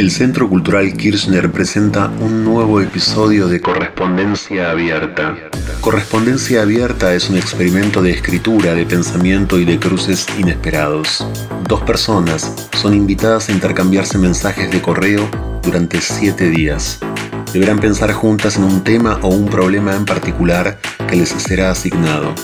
El Centro Cultural Kirchner presenta un nuevo episodio de Correspondencia Abierta. Correspondencia Abierta es un experimento de escritura, de pensamiento y de cruces inesperados. Dos personas son invitadas a intercambiarse mensajes de correo durante siete días. Deberán pensar juntas en un tema o un problema en particular que les será asignado.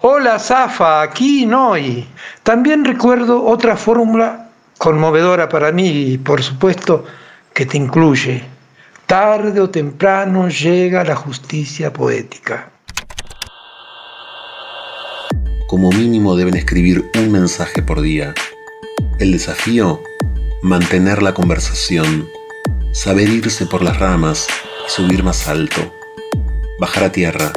Hola Zafa, aquí Noy. También recuerdo otra fórmula conmovedora para mí y por supuesto que te incluye. Tarde o temprano llega la justicia poética. Como mínimo deben escribir un mensaje por día. El desafío, mantener la conversación, saber irse por las ramas y subir más alto, bajar a tierra,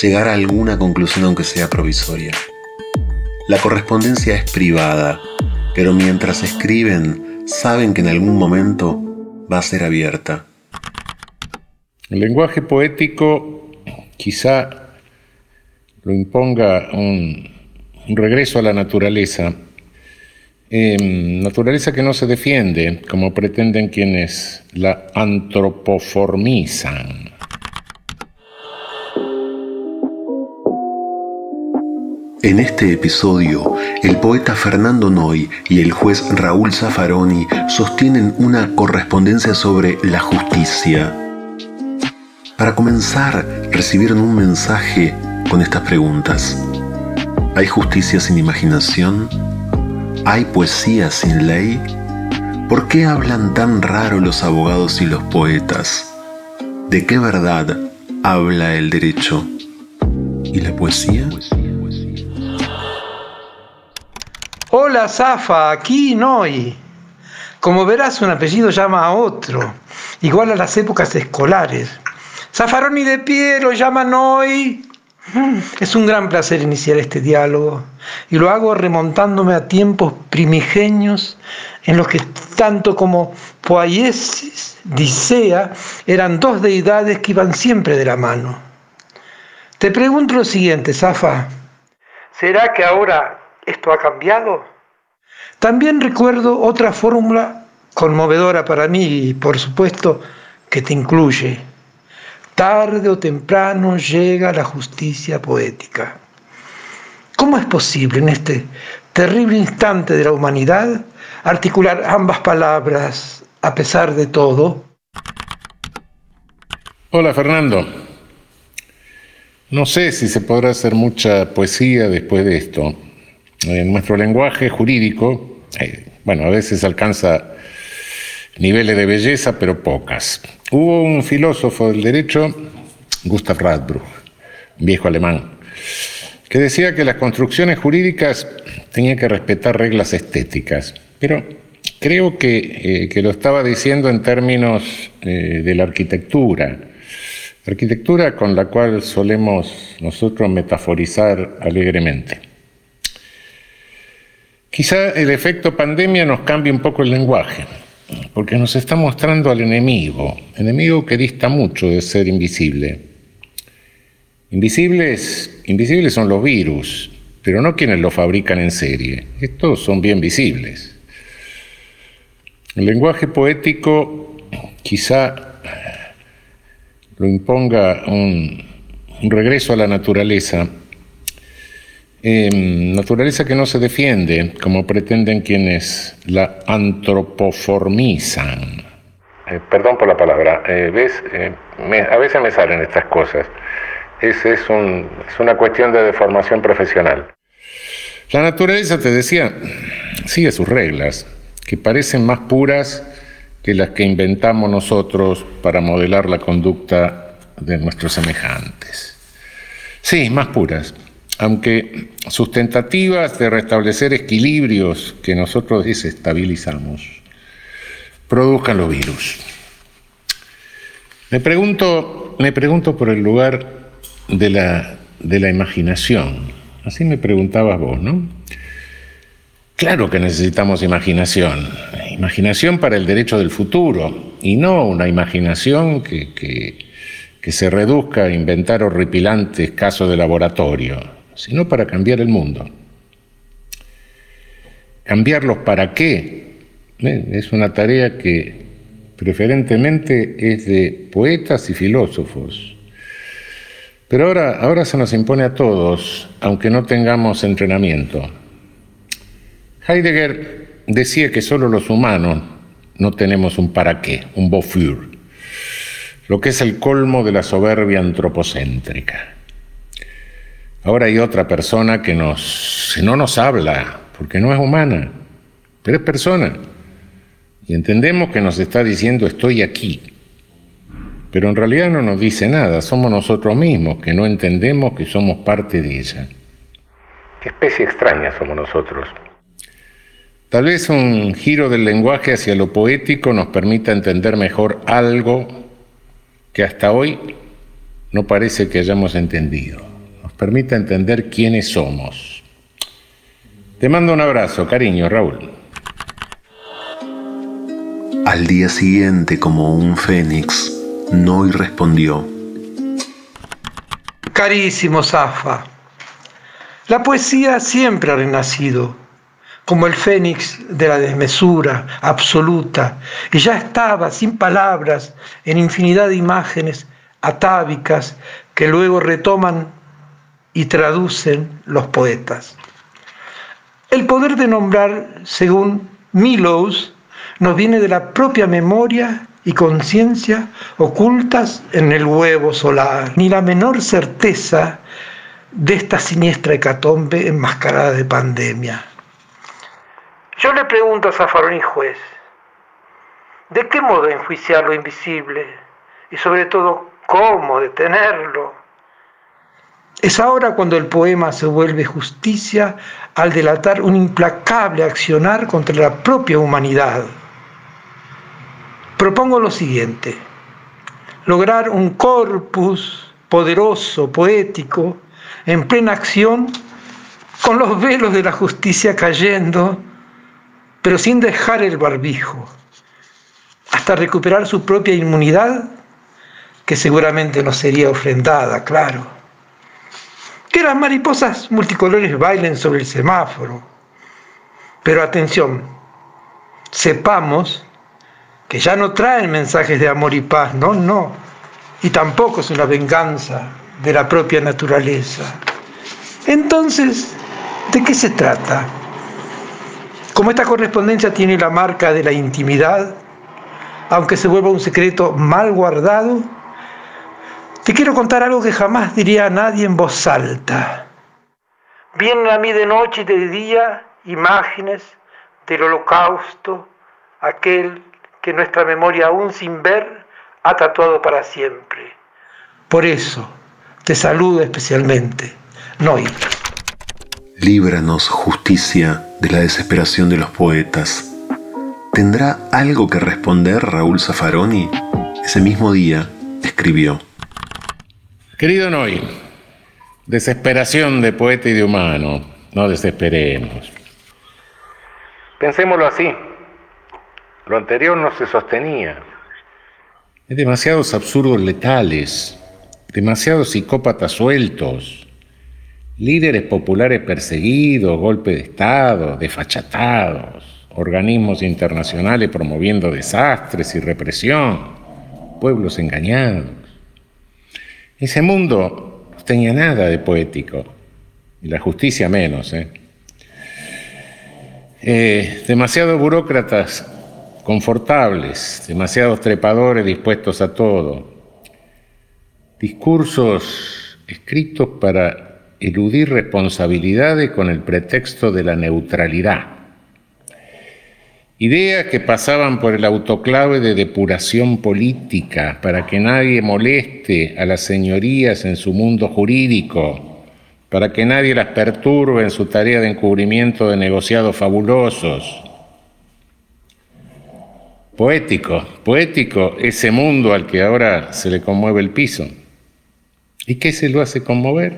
llegar a alguna conclusión aunque sea provisoria. La correspondencia es privada, pero mientras escriben, saben que en algún momento va a ser abierta. El lenguaje poético quizá lo imponga un, regreso a la naturaleza, em, naturaleza que no se defiende, como pretenden quienes la antropoformizan. En este episodio, el poeta Fernando Noy y el juez Raúl Zaffaroni sostienen una correspondencia sobre la justicia. Para comenzar, recibieron un mensaje con estas preguntas. ¿Hay justicia sin imaginación? ¿Hay poesía sin ley? ¿Por qué hablan tan raro los abogados y los poetas? ¿De qué verdad habla el derecho? ¿Y la poesía? Hola Zafa, aquí Noy. Como verás, un apellido llama a otro, igual a las épocas escolares. Zafaroni de pie lo llama Noy. Mm, es un gran placer iniciar este diálogo y lo hago remontándome a tiempos primigenios en los que tanto como Poiesis, Dicea eran dos deidades que iban siempre de la mano. Te pregunto lo siguiente, Zafa. ¿Será que ahora ¿Esto ha cambiado? También recuerdo otra fórmula conmovedora para mí y por supuesto que te incluye. Tarde o temprano llega la justicia poética. ¿Cómo es posible en este terrible instante de la humanidad articular ambas palabras a pesar de todo? Hola Fernando. No sé si se podrá hacer mucha poesía después de esto. En nuestro lenguaje jurídico, eh, bueno, a veces alcanza niveles de belleza, pero pocas. Hubo un filósofo del derecho, Gustav Radbruch, viejo alemán, que decía que las construcciones jurídicas tenían que respetar reglas estéticas, pero creo que, eh, lo estaba diciendo en términos eh, de la arquitectura, arquitectura con la cual solemos nosotros metaforizar alegremente. Quizá el efecto pandemia nos cambie un poco el lenguaje, porque nos está mostrando al enemigo, enemigo que dista mucho de ser invisible. Invisibles, invisibles son los virus, pero no quienes los fabrican en serie. Estos son bien visibles. El lenguaje poético quizá lo imponga un, un regreso a la naturaleza Em, naturaleza que no se defiende, como pretenden quienes la antropoformizan. Eh, perdón por la palabra, eh, ¿ves? Eh, a veces me salen estas cosas. Es, es, es una cuestión de deformación profesional. La naturaleza, te decía, sigue sus reglas, que parecen más puras que las que inventamos nosotros para modelar la conducta de nuestros semejantes. Sí, más puras aunque sus tentativas de restablecer equilibrios que nosotros desestabilizamos produzcan los virus. Me pregunto, me pregunto por el lugar de la, de la imaginación. Así me preguntabas vos, ¿no? Claro que necesitamos imaginación, imaginación para el derecho del futuro y no una imaginación que, que, que se reduzca a inventar horripilantes casos de laboratorio sino para cambiar el mundo. ¿Cambiarlos para qué? Es una tarea que preferentemente es de poetas y filósofos. Pero ahora, ahora se nos impone a todos, aunque no tengamos entrenamiento. Heidegger decía que solo los humanos no tenemos un para qué, un Wofür, lo que es el colmo de la soberbia antropocéntrica. Ahora hay otra persona que nos, no nos habla, porque no es humana, pero es persona. Y entendemos que nos está diciendo estoy aquí. Pero en realidad no nos dice nada, somos nosotros mismos que no entendemos que somos parte de ella. Qué especie extraña somos nosotros. Tal vez un giro del lenguaje hacia lo poético nos permita entender mejor algo que hasta hoy no parece que hayamos entendido. Permita entender quiénes somos. Te mando un abrazo, cariño, Raúl. Al día siguiente, como un fénix, Noy respondió. Carísimo Zafa, la poesía siempre ha renacido, como el fénix de la desmesura absoluta, y ya estaba sin palabras en infinidad de imágenes atávicas que luego retoman y traducen los poetas. El poder de nombrar, según Milos, nos viene de la propia memoria y conciencia ocultas en el huevo solar, ni la menor certeza de esta siniestra hecatombe enmascarada de pandemia. Yo le pregunto a Zafaroni juez, ¿de qué modo enjuiciar lo invisible? Y sobre todo, ¿cómo detenerlo? Es ahora cuando el poema se vuelve justicia al delatar un implacable accionar contra la propia humanidad propongo lo siguiente, lograr un corpus poderoso, poético, en plena acción, con los velos de la justicia cayendo, pero sin dejar el barbijo, hasta recuperar su propia inmunidad, que seguramente no sería ofrendada, claro. Que las mariposas multicolores bailen sobre el semáforo. Pero atención, sepamos que ya no traen mensajes de amor y paz, no, no, y tampoco es una venganza de la propia naturaleza. Entonces, ¿de qué se trata? Como esta correspondencia tiene la marca de la intimidad, aunque se vuelva un secreto mal guardado, te quiero contar algo que jamás diría a nadie en voz alta. Vienen a mí de noche y de día imágenes del holocausto, aquel que nuestra memoria aún sin ver ha tatuado para siempre. Por eso te saludo especialmente, Noy. Líbranos, justicia, de la desesperación de los poetas. ¿Tendrá algo que responder Raúl Zaffaroni? Ese mismo día escribió. Querido Noy, desesperación de poeta y de humano, no desesperemos. Pensémoslo así, lo anterior no se sostenía. Hay demasiados absurdos letales, demasiados psicópatas sueltos, líderes populares perseguidos, golpe de Estado, desfachatados, organismos internacionales promoviendo desastres y represión, pueblos engañados. Ese mundo no tenía nada de poético, y la justicia menos. ¿eh? Eh, demasiados burócratas confortables, demasiados trepadores dispuestos a todo, discursos escritos para eludir responsabilidades con el pretexto de la neutralidad, ideas que pasaban por el autoclave de depuración política para que nadie moleste a las señorías en su mundo jurídico, para que nadie las perturbe en su tarea de encubrimiento de negociados fabulosos, Poético, poético ese mundo al que ahora se le conmueve el piso. ¿Y qué se lo hace conmover?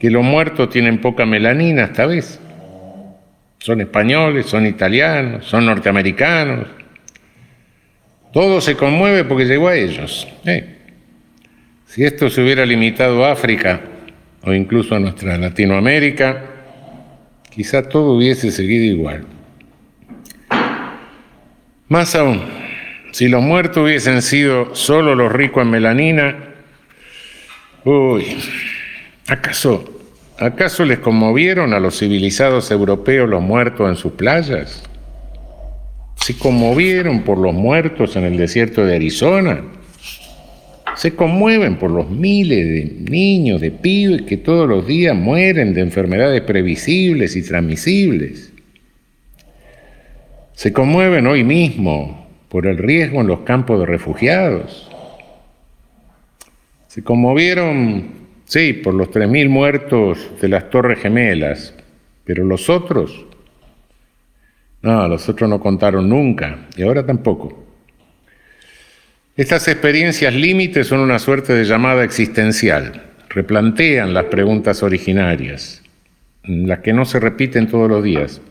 Que los muertos tienen poca melanina esta vez. Son españoles, son italianos, son norteamericanos. Todo se conmueve porque llegó a ellos. ¿eh? Si esto se hubiera limitado a África o incluso a nuestra Latinoamérica, quizá todo hubiese seguido igual. Más aún, si los muertos hubiesen sido solo los ricos en melanina, uy, ¿acaso, acaso les conmovieron a los civilizados europeos los muertos en sus playas? ¿Se conmovieron por los muertos en el desierto de Arizona? Se conmueven por los miles de niños, de pibes que todos los días mueren de enfermedades previsibles y transmisibles. Se conmueven hoy mismo por el riesgo en los campos de refugiados. Se conmovieron, sí, por los 3.000 muertos de las Torres Gemelas, pero los otros, no, los otros no contaron nunca y ahora tampoco. Estas experiencias límites son una suerte de llamada existencial, replantean las preguntas originarias, las que no se repiten todos los días.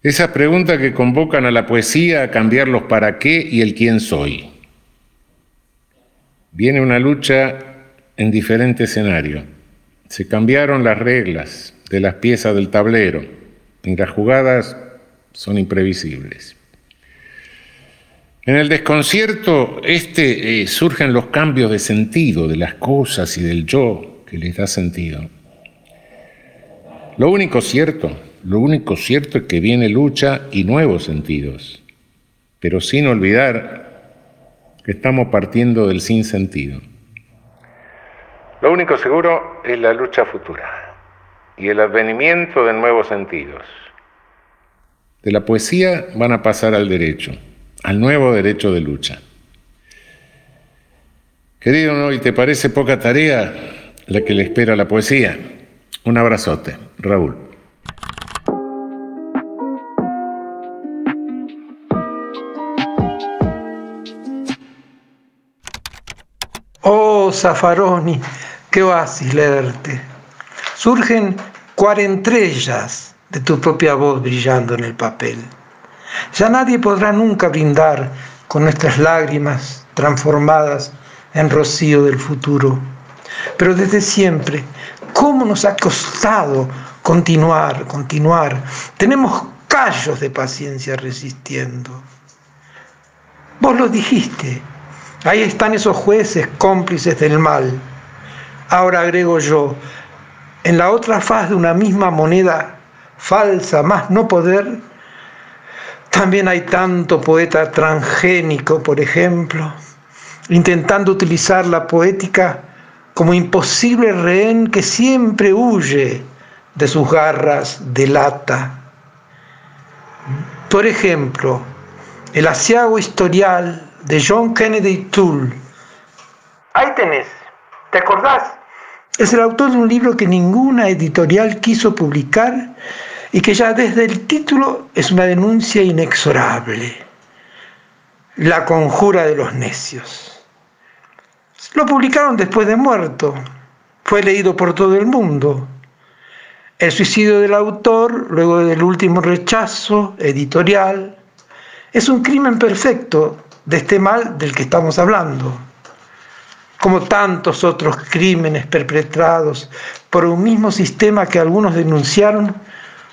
Esas preguntas que convocan a la poesía a cambiar los para qué y el quién soy. Viene una lucha en diferente escenario. Se cambiaron las reglas de las piezas del tablero y las jugadas son imprevisibles. En el desconcierto este eh, surgen los cambios de sentido de las cosas y del yo que les da sentido. Lo único cierto, lo único cierto es que viene lucha y nuevos sentidos, pero sin olvidar que estamos partiendo del sinsentido. Lo único seguro es la lucha futura y el advenimiento de nuevos sentidos. De la poesía van a pasar al derecho al nuevo derecho de lucha. Querido ¿no? ¿y te parece poca tarea la que le espera a la poesía? Un abrazote, Raúl. Oh, Zafaroni, qué oasis leerte. Surgen cuarentrellas de tu propia voz brillando en el papel. Ya nadie podrá nunca brindar con nuestras lágrimas transformadas en rocío del futuro. Pero desde siempre, ¿cómo nos ha costado continuar, continuar? Tenemos callos de paciencia resistiendo. Vos lo dijiste, ahí están esos jueces cómplices del mal. Ahora agrego yo, en la otra faz de una misma moneda falsa, más no poder, también hay tanto poeta transgénico, por ejemplo, intentando utilizar la poética como imposible rehén que siempre huye de sus garras de lata. Por ejemplo, el asiago historial de John Kennedy Toole. Ahí tenés, ¿te acordás? Es el autor de un libro que ninguna editorial quiso publicar y que ya desde el título es una denuncia inexorable, la conjura de los necios. Lo publicaron después de muerto, fue leído por todo el mundo. El suicidio del autor, luego del último rechazo editorial, es un crimen perfecto de este mal del que estamos hablando, como tantos otros crímenes perpetrados por un mismo sistema que algunos denunciaron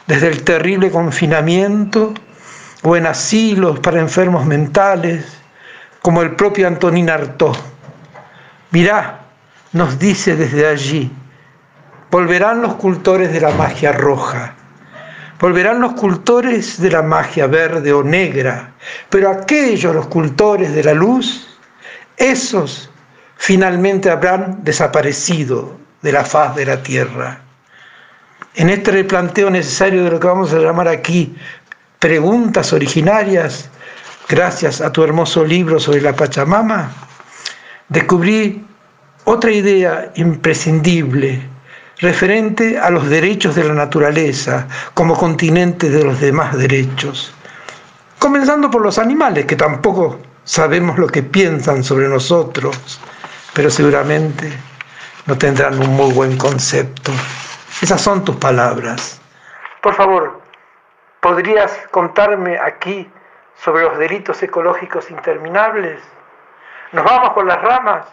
desde el terrible confinamiento o en asilos para enfermos mentales, como el propio Antonín Artaud. Mirá, nos dice desde allí, volverán los cultores de la magia roja, volverán los cultores de la magia verde o negra, pero aquellos, los cultores de la luz, esos finalmente habrán desaparecido de la faz de la tierra en este replanteo necesario de lo que vamos a llamar aquí preguntas originarias, gracias a tu hermoso libro sobre la Pachamama, descubrí otra idea imprescindible referente a los derechos de la naturaleza como continente de los demás derechos. Comenzando por los animales, que tampoco sabemos lo que piensan sobre nosotros, pero seguramente no tendrán un muy buen concepto. Esas son tus palabras. Por favor, ¿podrías contarme aquí sobre los delitos ecológicos interminables? ¿Nos vamos con las ramas?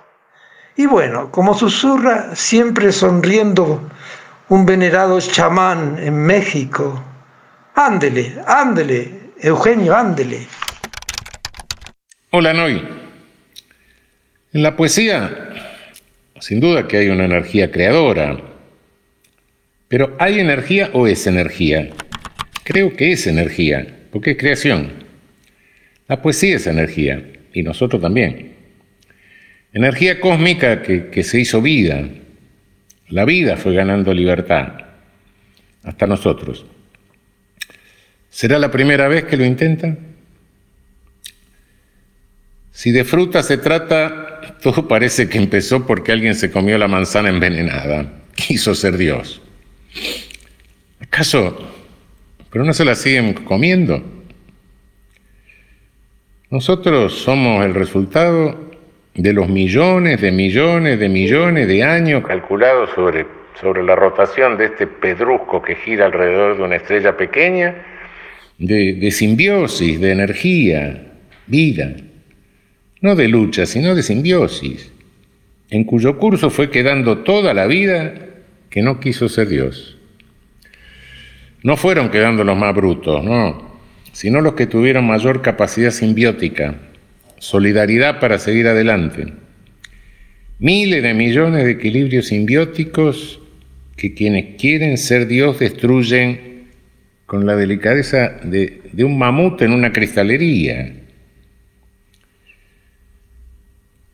Y bueno, como susurra siempre sonriendo un venerado chamán en México, ándele, ándele, Eugenio, ándele. Hola, Noy. En la poesía, sin duda que hay una energía creadora, pero ¿hay energía o es energía? Creo que es energía, porque es creación. La poesía es energía, y nosotros también. Energía cósmica que, que se hizo vida. La vida fue ganando libertad, hasta nosotros. ¿Será la primera vez que lo intentan? Si de fruta se trata, todo parece que empezó porque alguien se comió la manzana envenenada, quiso ser Dios. ¿Acaso? ¿Pero no se la siguen comiendo? Nosotros somos el resultado de los millones de millones de millones de años calculados sobre, sobre la rotación de este pedrusco que gira alrededor de una estrella pequeña, de, de simbiosis, de energía, vida, no de lucha, sino de simbiosis, en cuyo curso fue quedando toda la vida que no quiso ser Dios. No fueron quedando los más brutos, no, sino los que tuvieron mayor capacidad simbiótica, solidaridad para seguir adelante. Miles de millones de equilibrios simbióticos que quienes quieren ser Dios destruyen con la delicadeza de, de un mamut en una cristalería.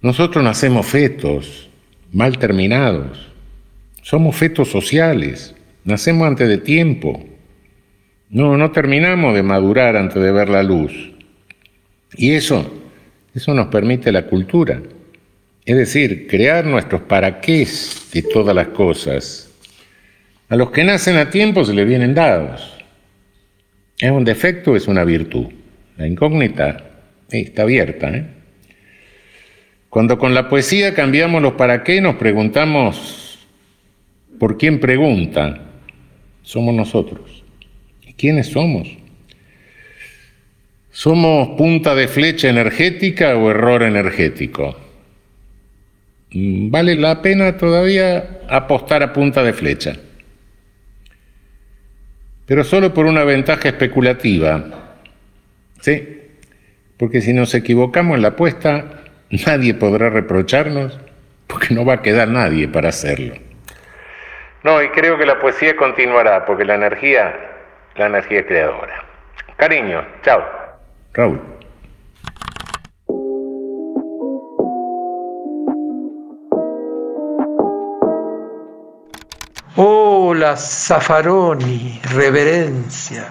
Nosotros nacemos fetos, mal terminados. Somos fetos sociales, nacemos antes de tiempo. No, no terminamos de madurar antes de ver la luz. Y eso, eso nos permite la cultura. Es decir, crear nuestros paraqués de todas las cosas. A los que nacen a tiempo se les vienen dados. ¿Es un defecto o es una virtud? La incógnita está abierta. ¿eh? Cuando con la poesía cambiamos los para qué, nos preguntamos por quién pregunta. Somos nosotros. ¿Y quiénes somos? ¿Somos punta de flecha energética o error energético? Vale la pena todavía apostar a punta de flecha pero solo por una ventaja especulativa. ¿Sí? Porque si nos equivocamos en la apuesta, nadie podrá reprocharnos, porque no va a quedar nadie para hacerlo. No, y creo que la poesía continuará, porque la energía, la energía es creadora. Cariño, chao. Raúl. Hola, Zaffaroni, reverencia.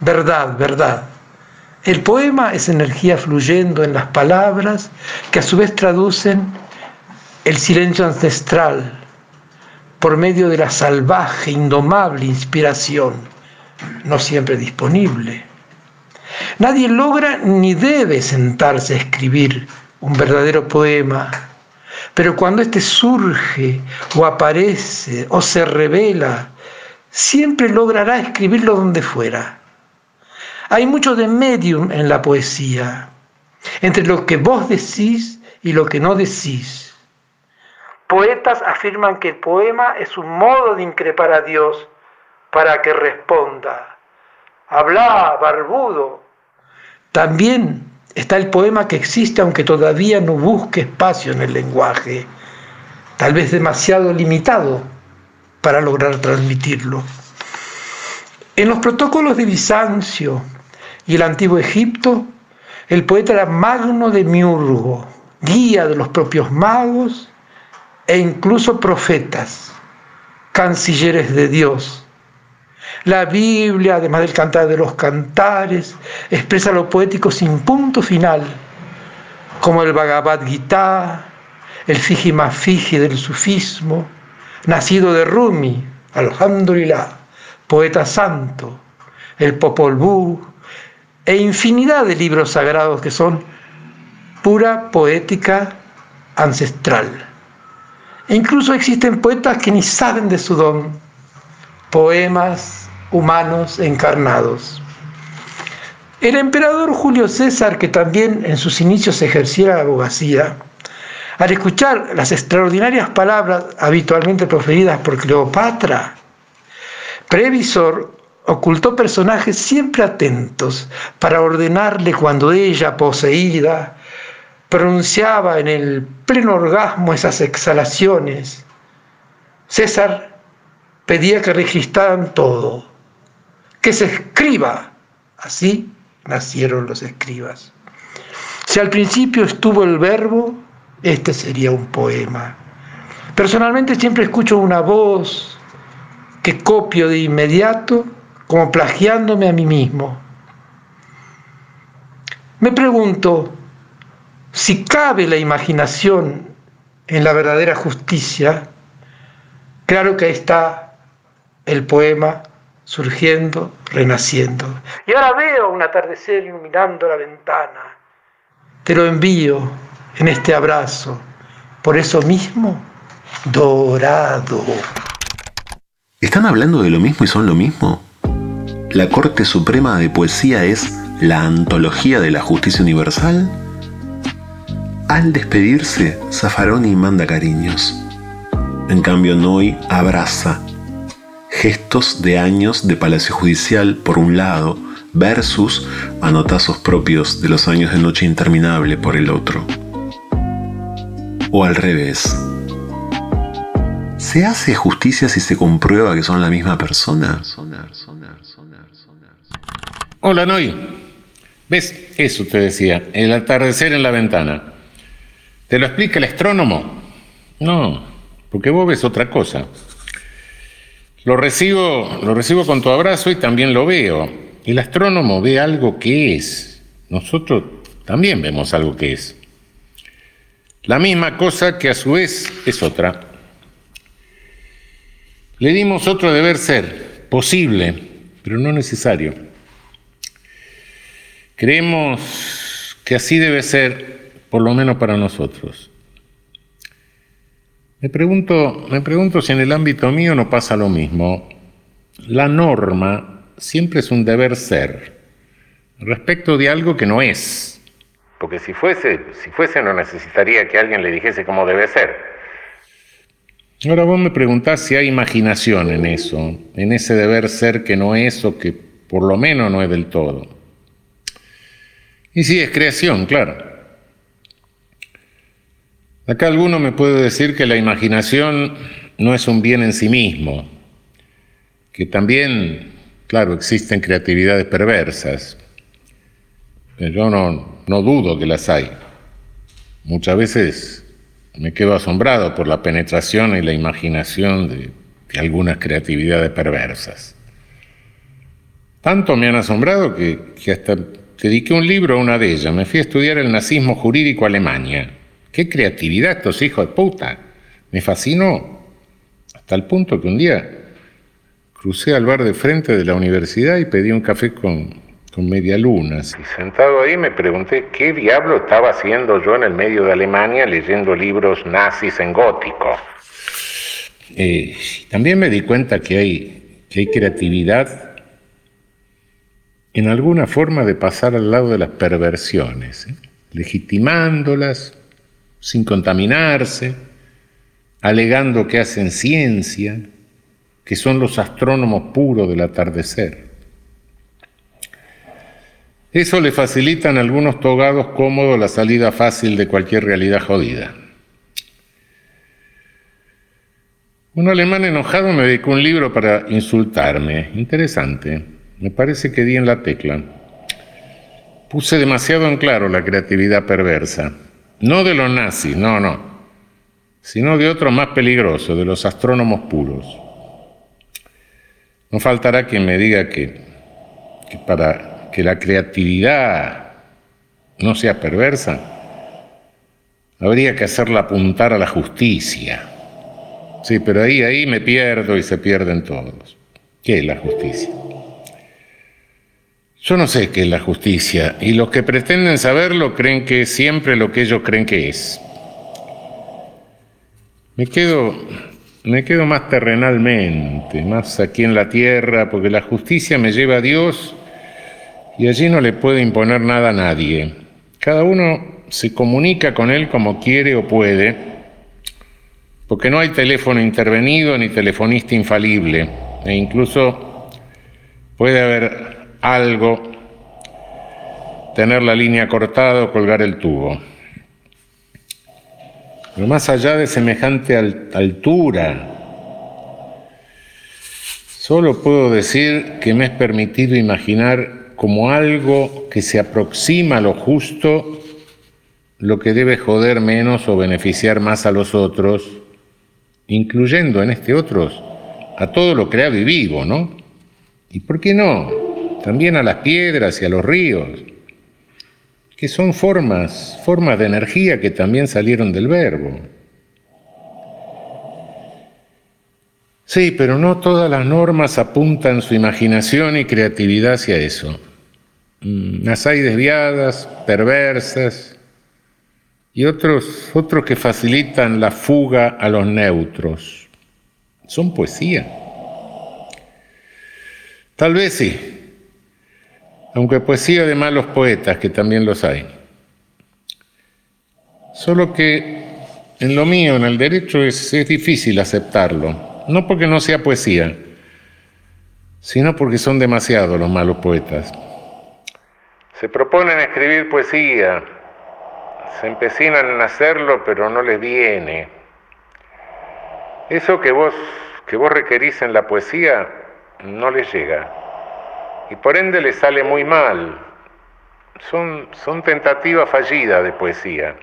Verdad, verdad. El poema es energía fluyendo en las palabras que a su vez traducen el silencio ancestral por medio de la salvaje, indomable inspiración, no siempre disponible. Nadie logra ni debe sentarse a escribir un verdadero poema pero cuando éste surge o aparece o se revela, siempre logrará escribirlo donde fuera. Hay mucho de medium en la poesía, entre lo que vos decís y lo que no decís. Poetas afirman que el poema es un modo de increpar a Dios para que responda. Habla, barbudo. También Está el poema que existe aunque todavía no busque espacio en el lenguaje, tal vez demasiado limitado para lograr transmitirlo. En los protocolos de Bizancio y el antiguo Egipto, el poeta era magno de miurgo, guía de los propios magos e incluso profetas, cancilleres de Dios, la Biblia, además del cantar de los cantares, expresa lo poético sin punto final, como el Bhagavad Gita, el Fiji Mafiji del sufismo, nacido de Rumi, Alhamdulillah, poeta santo, el Popol Vuh, e infinidad de libros sagrados que son pura poética ancestral. E incluso existen poetas que ni saben de su don, poemas humanos encarnados. El emperador Julio César, que también en sus inicios ejercía la abogacía, al escuchar las extraordinarias palabras habitualmente proferidas por Cleopatra, previsor ocultó personajes siempre atentos para ordenarle cuando ella, poseída, pronunciaba en el pleno orgasmo esas exhalaciones. César pedía que registraran todo, que se escriba. Así nacieron los escribas. Si al principio estuvo el verbo, este sería un poema. Personalmente siempre escucho una voz que copio de inmediato como plagiándome a mí mismo. Me pregunto, si cabe la imaginación en la verdadera justicia, claro que ahí está el poema surgiendo, renaciendo. Y ahora veo un atardecer iluminando la ventana. Te lo envío en este abrazo, por eso mismo, dorado. ¿Están hablando de lo mismo y son lo mismo? ¿La Corte Suprema de Poesía es la antología de la justicia universal? Al despedirse, Zaffaroni manda cariños. En cambio, Noy abraza. Gestos de años de Palacio Judicial por un lado, versus anotazos propios de los años de noche interminable por el otro. O al revés. ¿Se hace justicia si se comprueba que son la misma persona? Hola, Noy. ¿Ves? Eso te decía, el atardecer en la ventana. ¿Te lo explica el astrónomo? No, porque vos ves otra cosa. Lo recibo, lo recibo con tu abrazo y también lo veo. El astrónomo ve algo que es. Nosotros también vemos algo que es. La misma cosa que a su vez es otra. Le dimos otro deber ser, posible, pero no necesario. Creemos que así debe ser por lo menos para nosotros. Me pregunto, me pregunto si en el ámbito mío no pasa lo mismo. La norma siempre es un deber ser respecto de algo que no es. Porque si fuese, si fuese no necesitaría que alguien le dijese cómo debe ser. Ahora vos me preguntás si hay imaginación en eso, en ese deber ser que no es o que por lo menos no es del todo. Y sí, es creación, claro. Acá alguno me puede decir que la imaginación no es un bien en sí mismo, que también, claro, existen creatividades perversas. Yo no, no dudo que las hay. Muchas veces me quedo asombrado por la penetración y la imaginación de, algunas creatividades perversas. Tanto me han asombrado que, que hasta dediqué un libro a una de ellas. Me fui a estudiar el nazismo jurídico a Alemania. Qué creatividad estos hijos de puta. Me fascinó hasta el punto que un día crucé al bar de frente de la universidad y pedí un café con, con medialunas. Y sentado ahí me pregunté qué diablo estaba haciendo yo en el medio de Alemania leyendo libros nazis en gótico. Eh, también me di cuenta que hay, que hay creatividad en alguna forma de pasar al lado de las perversiones, ¿eh? legitimándolas, sin contaminarse, alegando que hacen ciencia, que son los astrónomos puros del atardecer. Eso le facilitan a algunos togados cómodos la salida fácil de cualquier realidad jodida. Un alemán enojado me dedicó un libro para insultarme. Interesante. Me parece que di en la tecla. Puse demasiado en claro la creatividad perversa. No de los nazis, no, no, sino de otro más peligroso, de los astrónomos puros. No faltará quien me diga que, que para que la creatividad no sea perversa, habría que hacerla apuntar a la justicia. Sí, pero ahí, ahí me pierdo y se pierden todos. ¿Qué es la justicia? Yo no sé qué es la justicia y los que pretenden saberlo creen que es siempre lo que ellos creen que es. Me quedo, me quedo más terrenalmente, más aquí en la tierra, porque la justicia me lleva a Dios y allí no le puede imponer nada a nadie. Cada uno se comunica con Él como quiere o puede, porque no hay teléfono intervenido ni telefonista infalible, e incluso puede haber algo, tener la línea cortada o colgar el tubo. Pero más allá de semejante altura, solo puedo decir que me es permitido imaginar como algo que se aproxima a lo justo, lo que debe joder menos o beneficiar más a los otros, incluyendo en este otros a todo lo creado y vivo, ¿no? ¿Y por qué no? También a las piedras y a los ríos que son formas, formas de energía que también salieron del verbo. Sí, pero no todas las normas apuntan su imaginación y creatividad hacia eso. Mm, las hay desviadas, perversas, y otros, otros que facilitan la fuga a los neutros. Son poesía. Tal vez sí, aunque poesía de malos poetas, que también los hay. Solo que en lo mío, en el derecho, es, difícil aceptarlo. No porque no sea poesía, sino porque son demasiados los malos poetas. Se proponen escribir poesía, se empecinan en hacerlo, pero no les viene. Eso que vos, que vos requerís en la poesía no les llega y por ende le sale muy mal. Son, son tentativas fallidas de poesía.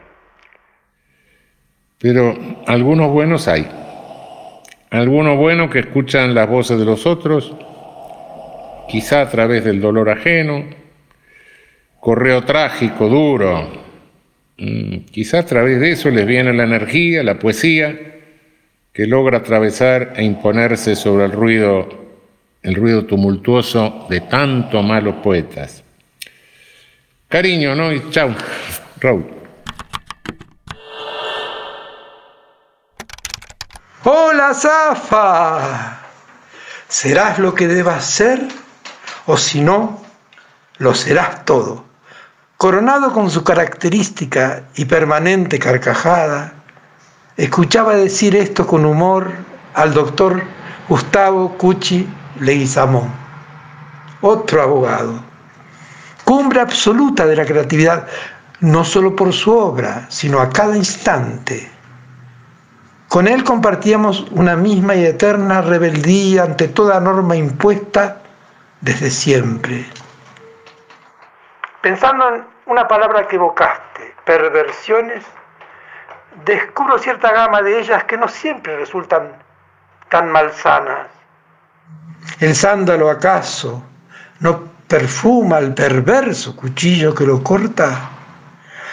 Pero algunos buenos hay. Algunos buenos que escuchan las voces de los otros, quizá a través del dolor ajeno, correo trágico, duro. Mm, quizá a través de eso les viene la energía, la poesía, que logra atravesar e imponerse sobre el ruido el ruido tumultuoso de tantos malos poetas. Cariño, ¿no? Y chao, Raúl. Hola, Zafa. ¿Serás lo que debas ser? O si no, lo serás todo. Coronado con su característica y permanente carcajada, escuchaba decir esto con humor al doctor Gustavo Cucci Leguizamón, otro abogado. Cumbre absoluta de la creatividad, no solo por su obra, sino a cada instante. Con él compartíamos una misma y eterna rebeldía ante toda norma impuesta desde siempre. Pensando en una palabra que evocaste, perversiones, descubro cierta gama de ellas que no siempre resultan tan malsanas. ¿El sándalo acaso no perfuma el perverso cuchillo que lo corta?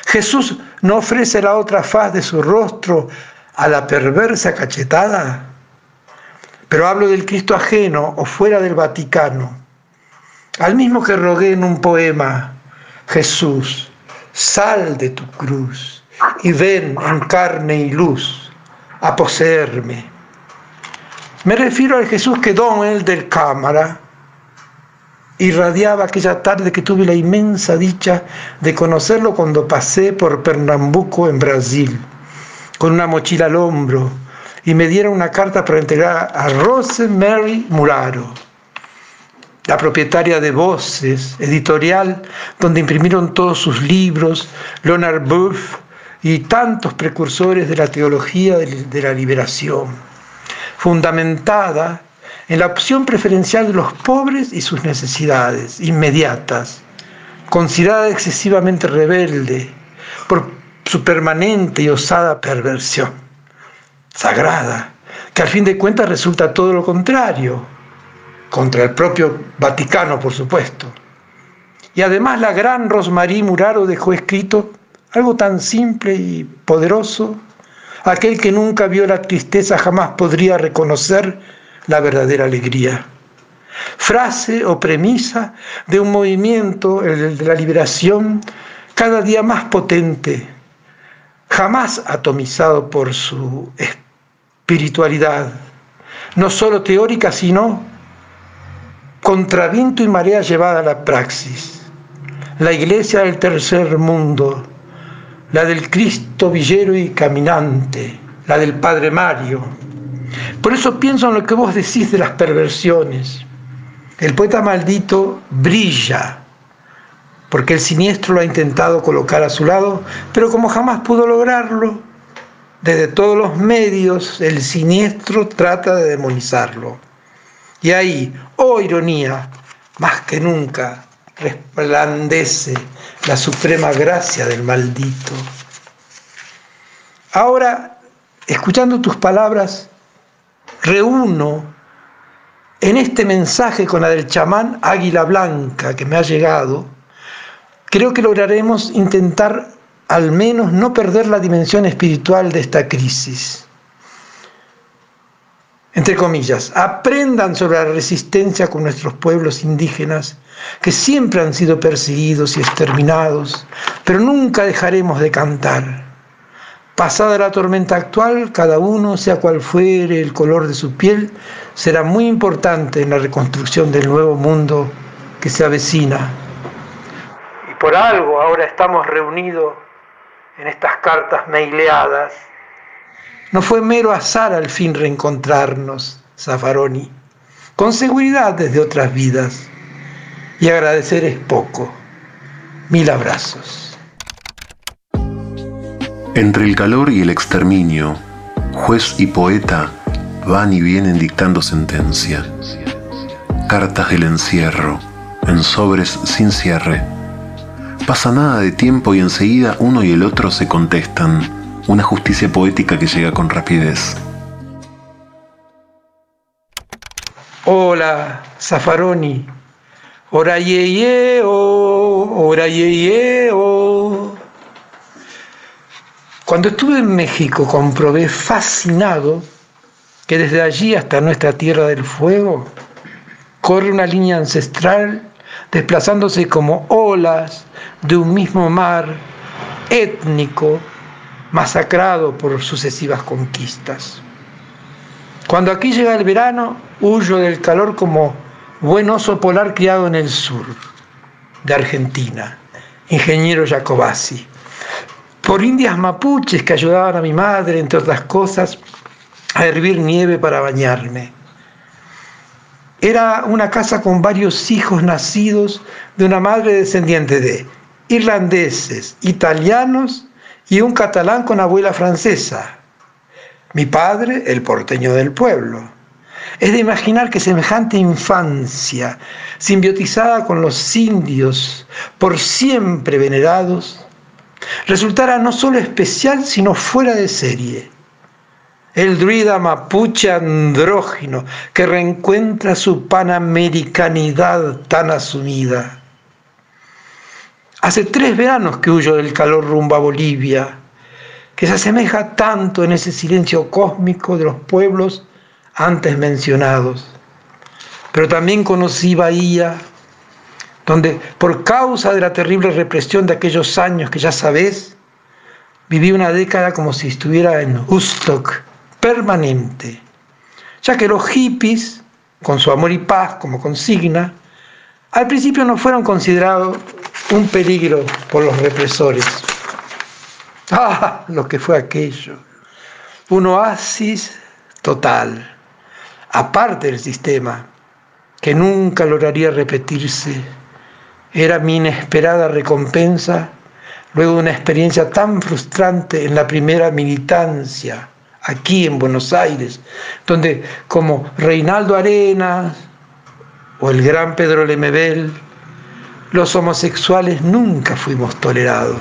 ¿Jesús no ofrece la otra faz de su rostro a la perversa cachetada? Pero hablo del Cristo ajeno o fuera del Vaticano, al mismo que rogué en un poema, Jesús, sal de tu cruz y ven en carne y luz a poseerme me refiero al Jesús que Don El del Cámara irradiaba aquella tarde que tuve la inmensa dicha de conocerlo cuando pasé por Pernambuco en Brasil, con una mochila al hombro, y me dieron una carta para entregar a Rosemary Muraro, la propietaria de Voces, editorial, donde imprimieron todos sus libros, Leonard Buff y tantos precursores de la teología de la liberación fundamentada en la opción preferencial de los pobres y sus necesidades inmediatas, considerada excesivamente rebelde por su permanente y osada perversión, sagrada, que al fin de cuentas resulta todo lo contrario, contra el propio Vaticano, por supuesto. Y además la gran Rosmarie Muraro dejó escrito algo tan simple y poderoso Aquel que nunca vio la tristeza jamás podría reconocer la verdadera alegría. Frase o premisa de un movimiento, de la liberación, cada día más potente, jamás atomizado por su espiritualidad, no solo teórica, sino contra viento y marea llevada a la praxis. La iglesia del tercer mundo, la del Cristo villero y caminante, la del Padre Mario. Por eso pienso en lo que vos decís de las perversiones. El poeta maldito brilla, porque el siniestro lo ha intentado colocar a su lado, pero como jamás pudo lograrlo, desde todos los medios el siniestro trata de demonizarlo. Y ahí, oh ironía, más que nunca resplandece la suprema gracia del maldito. Ahora, escuchando tus palabras, reúno en este mensaje con la del chamán Águila Blanca que me ha llegado, creo que lograremos intentar al menos no perder la dimensión espiritual de esta crisis. Entre comillas, aprendan sobre la resistencia con nuestros pueblos indígenas, que siempre han sido perseguidos y exterminados, pero nunca dejaremos de cantar. Pasada la tormenta actual, cada uno, sea cual fuere el color de su piel, será muy importante en la reconstrucción del nuevo mundo que se avecina. Y por algo ahora estamos reunidos en estas cartas maileadas. No fue mero azar al fin reencontrarnos, Zafaroni, con seguridad desde otras vidas. Y agradecer es poco. Mil abrazos. Entre el calor y el exterminio, juez y poeta van y vienen dictando sentencia. Cartas del encierro, en sobres sin cierre Pasa nada de tiempo y enseguida uno y el otro se contestan, una justicia poética que llega con rapidez. Hola, Zafaroni. Ora ye ora ye Cuando estuve en México comprobé fascinado que desde allí hasta nuestra Tierra del Fuego corre una línea ancestral desplazándose como olas de un mismo mar étnico masacrado por sucesivas conquistas. Cuando aquí llega el verano, huyo del calor como buen oso polar criado en el sur de Argentina, ingeniero Jacobasi, por indias mapuches que ayudaban a mi madre, entre otras cosas, a hervir nieve para bañarme era una casa con varios hijos nacidos de una madre descendiente de irlandeses, italianos y un catalán con abuela francesa. Mi padre, el porteño del pueblo. Es de imaginar que semejante infancia, simbiotizada con los indios, por siempre venerados, resultara no solo especial, sino fuera de serie el druida mapuche andrógino que reencuentra su panamericanidad tan asumida. Hace tres veranos que huyo del calor rumbo a Bolivia, que se asemeja tanto en ese silencio cósmico de los pueblos antes mencionados. Pero también conocí Bahía, donde por causa de la terrible represión de aquellos años que ya sabes, viví una década como si estuviera en Woodstock, permanente, ya que los hippies, con su amor y paz como consigna, al principio no fueron considerados un peligro por los represores. Ah, lo que fue aquello. Un oasis total, aparte del sistema, que nunca lograría repetirse. Era mi inesperada recompensa luego de una experiencia tan frustrante en la primera militancia aquí en Buenos Aires, donde como Reinaldo Arenas o el gran Pedro Lemebel, los homosexuales nunca fuimos tolerados.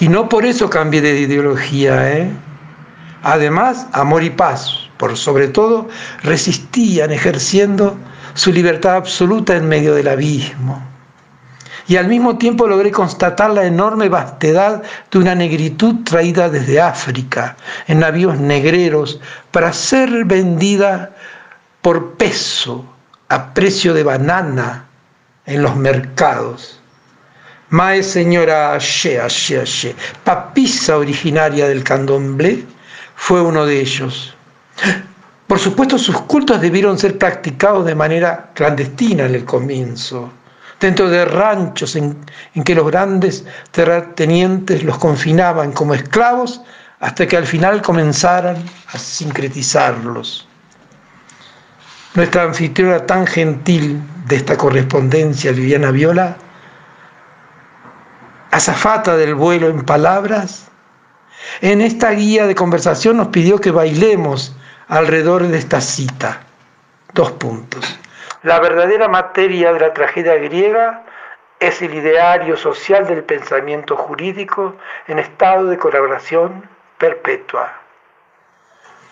Y no por eso cambié de ideología. ¿eh? Además, amor y paz, por sobre todo, resistían ejerciendo su libertad absoluta en medio del abismo y al mismo tiempo logré constatar la enorme vastedad de una negritud traída desde África en navíos negreros para ser vendida por peso a precio de banana en los mercados. Mae señora Ashe, Ashe, Ashe, papisa originaria del candomblé, fue uno de ellos. Por supuesto, sus cultos debieron ser practicados de manera clandestina en el comienzo dentro de ranchos en, que los grandes terratenientes los confinaban como esclavos hasta que al final comenzaran a sincretizarlos. Nuestra anfitriona tan gentil de esta correspondencia, Viviana Viola, azafata del vuelo en palabras, en esta guía de conversación nos pidió que bailemos alrededor de esta cita. Dos puntos. La verdadera materia de la tragedia griega es el ideario social del pensamiento jurídico en estado de colaboración perpetua.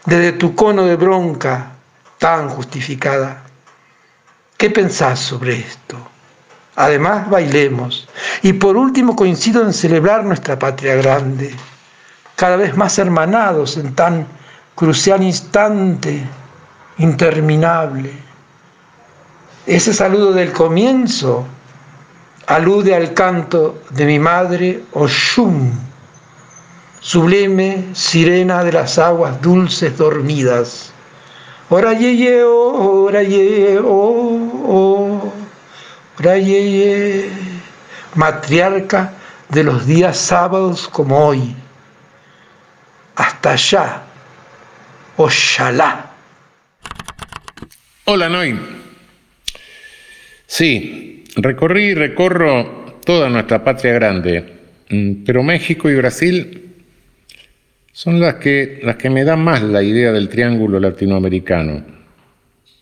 Desde tu cono de bronca tan justificada, ¿qué pensás sobre esto? Además, bailemos. Y por último, coincido en celebrar nuestra patria grande, cada vez más hermanados en tan crucial instante, interminable. Ese saludo del comienzo alude al canto de mi madre Oshun, sublime sirena de las aguas dulces dormidas. Ora ye, ora ye, oh, ora ye, matriarca de los días sábados como hoy. Hasta allá, Ojalá. Hola, Noy. Sí, recorrí y recorro toda nuestra patria grande, mm, pero México y Brasil son las que, las que me dan más la idea del triángulo latinoamericano.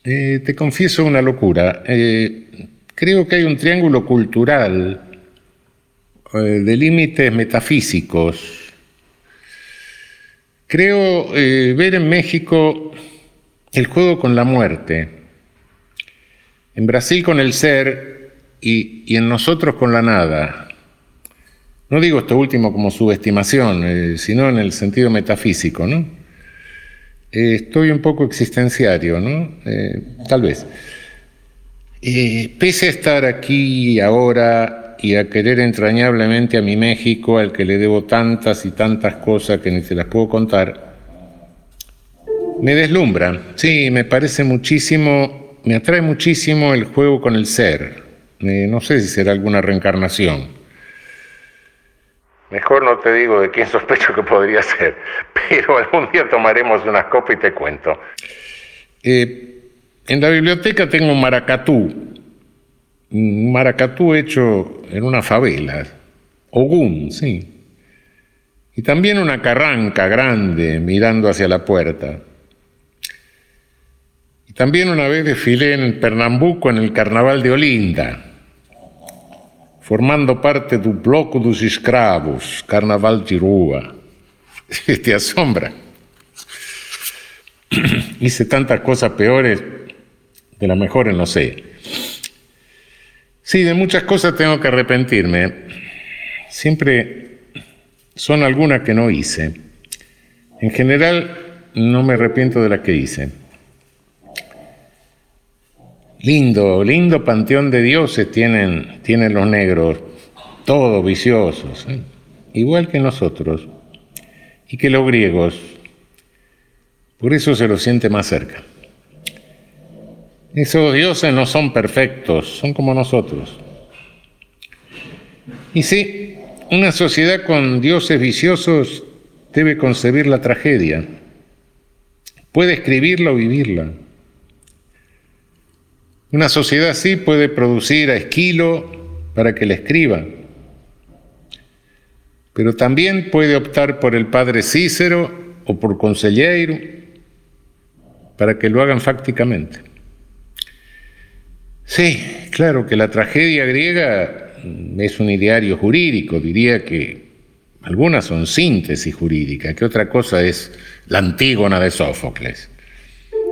Eh, te confieso una locura. Eh, creo que hay un triángulo cultural eh, de límites metafísicos Creo ver en México el juego con la muerte, en Brasil con el ser y, en nosotros con la nada. No digo esto último como subestimación, eh, sino en el sentido metafísico. Eh, estoy un poco existenciario, ¿no? tal vez. pese a estar aquí ahora y a querer entrañablemente a mi México, al que le debo tantas y tantas cosas que ni se las puedo contar, me deslumbra. Sí, me parece muchísimo, me atrae muchísimo el juego con el ser. no sé si será alguna reencarnación. Mejor no te digo de quién sospecho que podría ser, pero algún día tomaremos unas copas y te cuento. Eh, en la biblioteca tengo un maracatú, un maracatú hecho en una favela, Ogún, sí. Y también una carranca grande mirando hacia la puerta. Y también una vez desfilé en Pernambuco en el carnaval de Olinda, formando parte del bloco dos escravos, Carnaval de Rúa. Te asombra. Hice tantas cosas peores, de las mejores no sé. Sí, de muchas cosas tengo que arrepentirme. Siempre son algunas que no hice. En general, no me arrepiento de las que hice. Lindo, lindo panteón de dioses tienen, tienen los negros, todos viciosos, ¿eh? igual que nosotros, y que los griegos. Por eso se los siente más cerca. Esos dioses no son perfectos, son como nosotros. Y sí, una sociedad con dioses viciosos debe concebir la tragedia. Puede escribirla o vivirla. Una sociedad así puede producir a Esquilo para que la escriba, pero también puede optar por el padre Cícero o por Conselheiro para que lo hagan fácticamente. Sí, claro que la tragedia griega es un ideario jurídico, diría que algunas son síntesis jurídica, que otra cosa es la Antígona de Sófocles.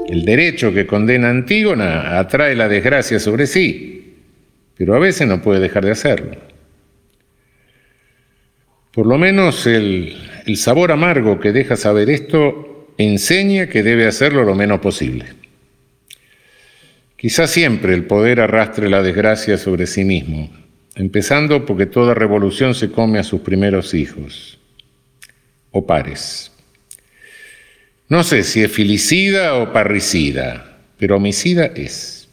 El derecho que condena a Antígona atrae la desgracia sobre sí, pero a veces no puede dejar de hacerlo. Por lo menos el, el sabor amargo que deja saber esto enseña que debe hacerlo lo menos posible. Quizás siempre el poder arrastre la desgracia sobre sí mismo, empezando porque toda revolución se come a sus primeros hijos o pares. No sé si es filicida o parricida, pero homicida es.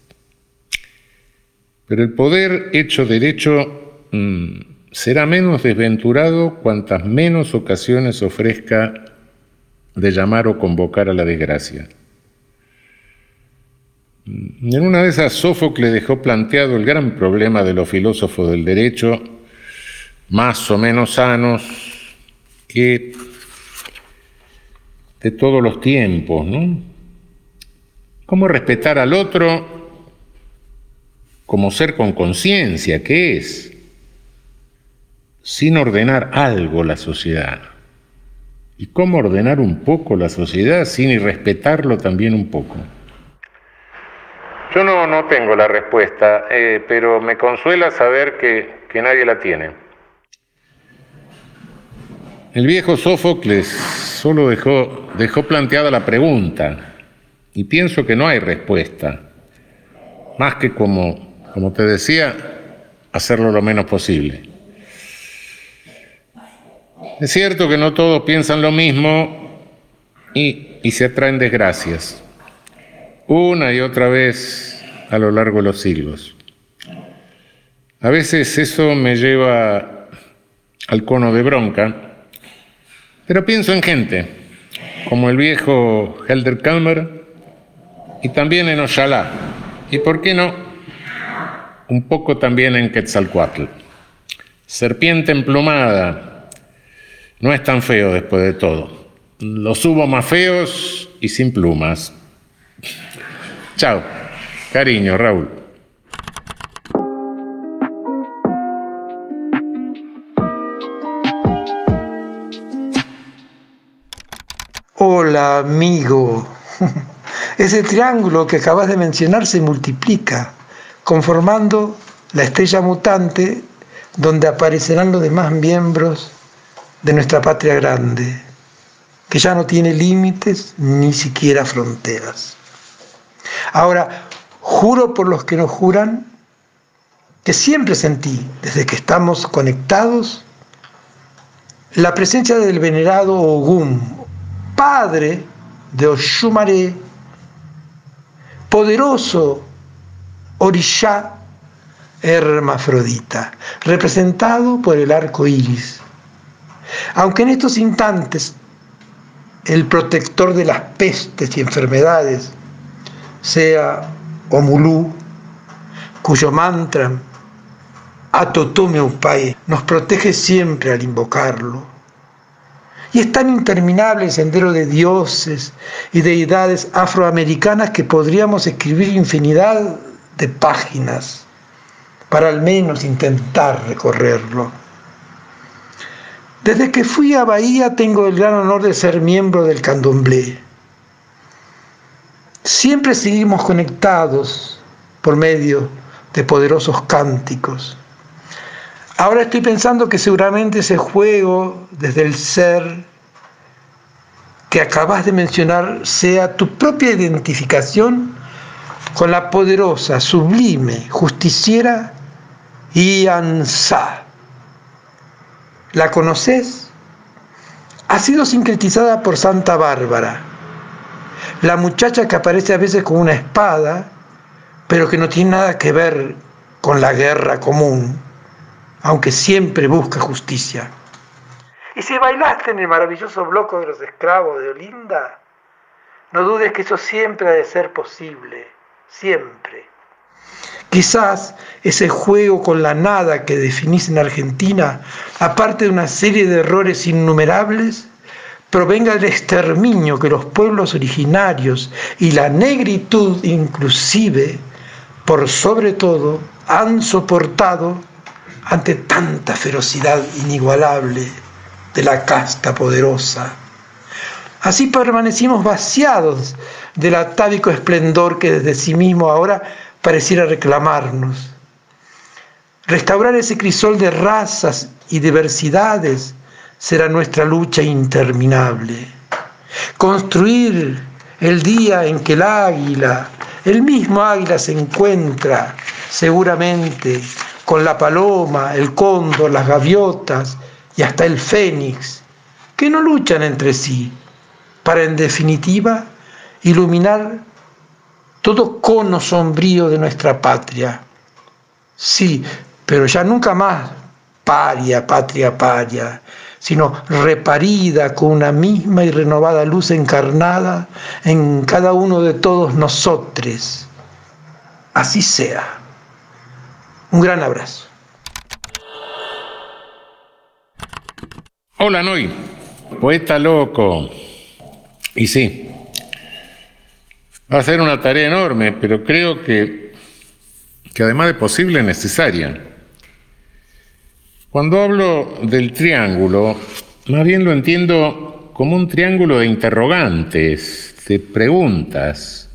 Pero el poder hecho derecho mm, será menos desventurado cuantas menos ocasiones ofrezca de llamar o convocar a la desgracia. En una de esas, Sófocles dejó planteado el gran problema de los filósofos del derecho, más o menos sanos, que de todos los tiempos, ¿no? ¿Cómo respetar al otro como ser con conciencia, que es, sin ordenar algo la sociedad? ¿Y cómo ordenar un poco la sociedad sin irrespetarlo también un poco? Yo no, no tengo la respuesta, eh, pero me consuela saber que, que nadie la tiene. El viejo Sófocles solo dejó, planteada la pregunta y pienso que no hay respuesta, más que como, te decía, hacerlo lo menos posible. Es cierto que no todos piensan lo mismo y, y se atraen desgracias una y otra vez a lo largo de los siglos. A veces eso me lleva al cono de bronca, pero pienso en gente, como el viejo Helder Kalmer, y también en Ojalá, y por qué no, un poco también en Quetzalcoatl. Serpiente emplumada, no es tan feo después de todo. Los hubo más feos y sin plumas. Chao. Cariño, Raúl. Amigo. Ese triángulo que acabas de mencionar se multiplica, conformando la estrella mutante donde aparecerán los demás miembros de nuestra patria grande, que ya no tiene límites ni siquiera fronteras. Ahora, juro por los que nos juran que siempre sentí, desde que estamos conectados, la presencia del venerado Ogum, padre de Oshumare, poderoso Orisha hermafrodita, representado por el arco iris. Aunque en estos instantes el protector de las pestes y enfermedades sea Omulú, cuyo mantra Atotome nos protege siempre al invocarlo. Y es tan interminable el sendero de dioses y deidades afroamericanas que podríamos escribir infinidad de páginas para al menos intentar recorrerlo. Desde que fui a Bahía tengo el gran honor de ser miembro del candomblé siempre seguimos conectados por medio de poderosos cánticos. Ahora estoy pensando que seguramente ese juego desde el ser que acabas de mencionar sea tu propia identificación con la poderosa, sublime, justiciera Iansa. ¿La conoces? Ha sido sincretizada por Santa Bárbara la muchacha que aparece a veces con una espada, pero que no tiene nada que ver con la guerra común, aunque siempre busca justicia. Y si bailaste en el maravilloso bloque de los esclavos de Olinda, no dudes que eso siempre ha de ser posible, siempre. Quizás ese juego con la nada que definís en Argentina, aparte de una serie de errores innumerables, provenga del exterminio que los pueblos originarios y la negritud inclusive, por sobre todo, han soportado ante tanta ferocidad inigualable de la casta poderosa. Así permanecimos vaciados del atávico esplendor que desde sí mismo ahora pareciera reclamarnos. Restaurar ese crisol de razas y diversidades será nuestra lucha interminable. Construir el día en que el águila, el mismo águila se encuentra seguramente con la paloma, el cóndor, las gaviotas y hasta el fénix, que no luchan entre sí, para en definitiva iluminar todo cono sombrío de nuestra patria. Sí, pero ya nunca más paria, patria paria, sino reparida con una misma y renovada luz encarnada en cada uno de todos nosotros, así sea. Un gran abrazo. Hola, Noy, poeta loco. Y sí, va a ser una tarea enorme, pero creo que, que además de posible, necesaria. Cuando hablo del triángulo, más bien lo entiendo como un triángulo de interrogantes, de preguntas.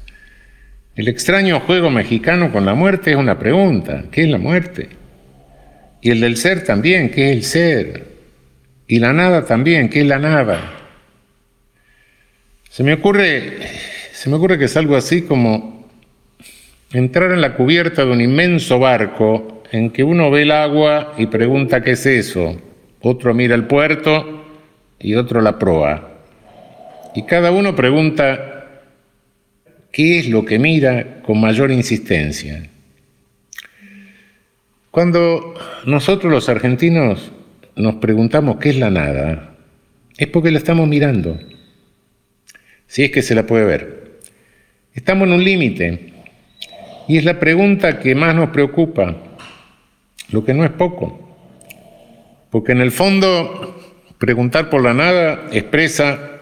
El extraño juego mexicano con la muerte es una pregunta. ¿Qué es la muerte? Y el del ser también, ¿qué es el ser? Y la nada también, ¿qué es la nada? Se me ocurre, se me ocurre que es algo así como entrar en la cubierta de un inmenso barco en que uno ve el agua y pregunta qué es eso, otro mira el puerto y otro la proa. Y cada uno pregunta qué es lo que mira con mayor insistencia. Cuando nosotros los argentinos nos preguntamos qué es la nada, es porque la estamos mirando, si es que se la puede ver. Estamos en un límite y es la pregunta que más nos preocupa, lo que no es poco, porque en el fondo Preguntar por la nada expresa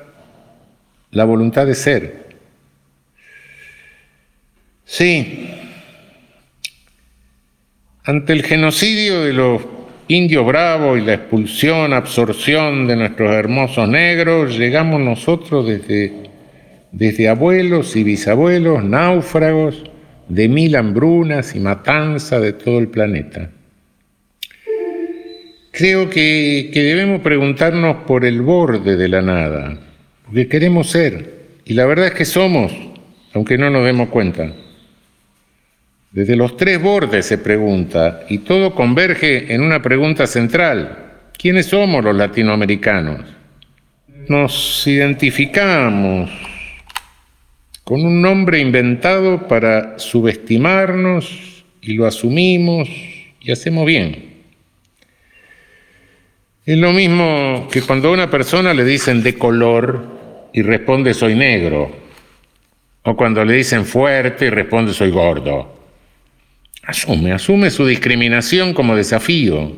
la voluntad de ser. Sí, ante el genocidio de los indios bravos y la expulsión, absorción de nuestros hermosos negros, llegamos nosotros desde, desde abuelos y bisabuelos, náufragos de mil hambrunas y matanza de todo el planeta. Creo que, debemos preguntarnos por el borde de la nada, porque queremos ser, y la verdad es que somos, aunque no nos demos cuenta. Desde los tres bordes se pregunta, y todo converge en una pregunta central. ¿Quiénes somos los latinoamericanos? Nos identificamos con un nombre inventado para subestimarnos y lo asumimos y hacemos bien. Es lo mismo que cuando a una persona le dicen de color y responde soy negro, o cuando le dicen fuerte y responde soy gordo. Asume, asume su discriminación como desafío.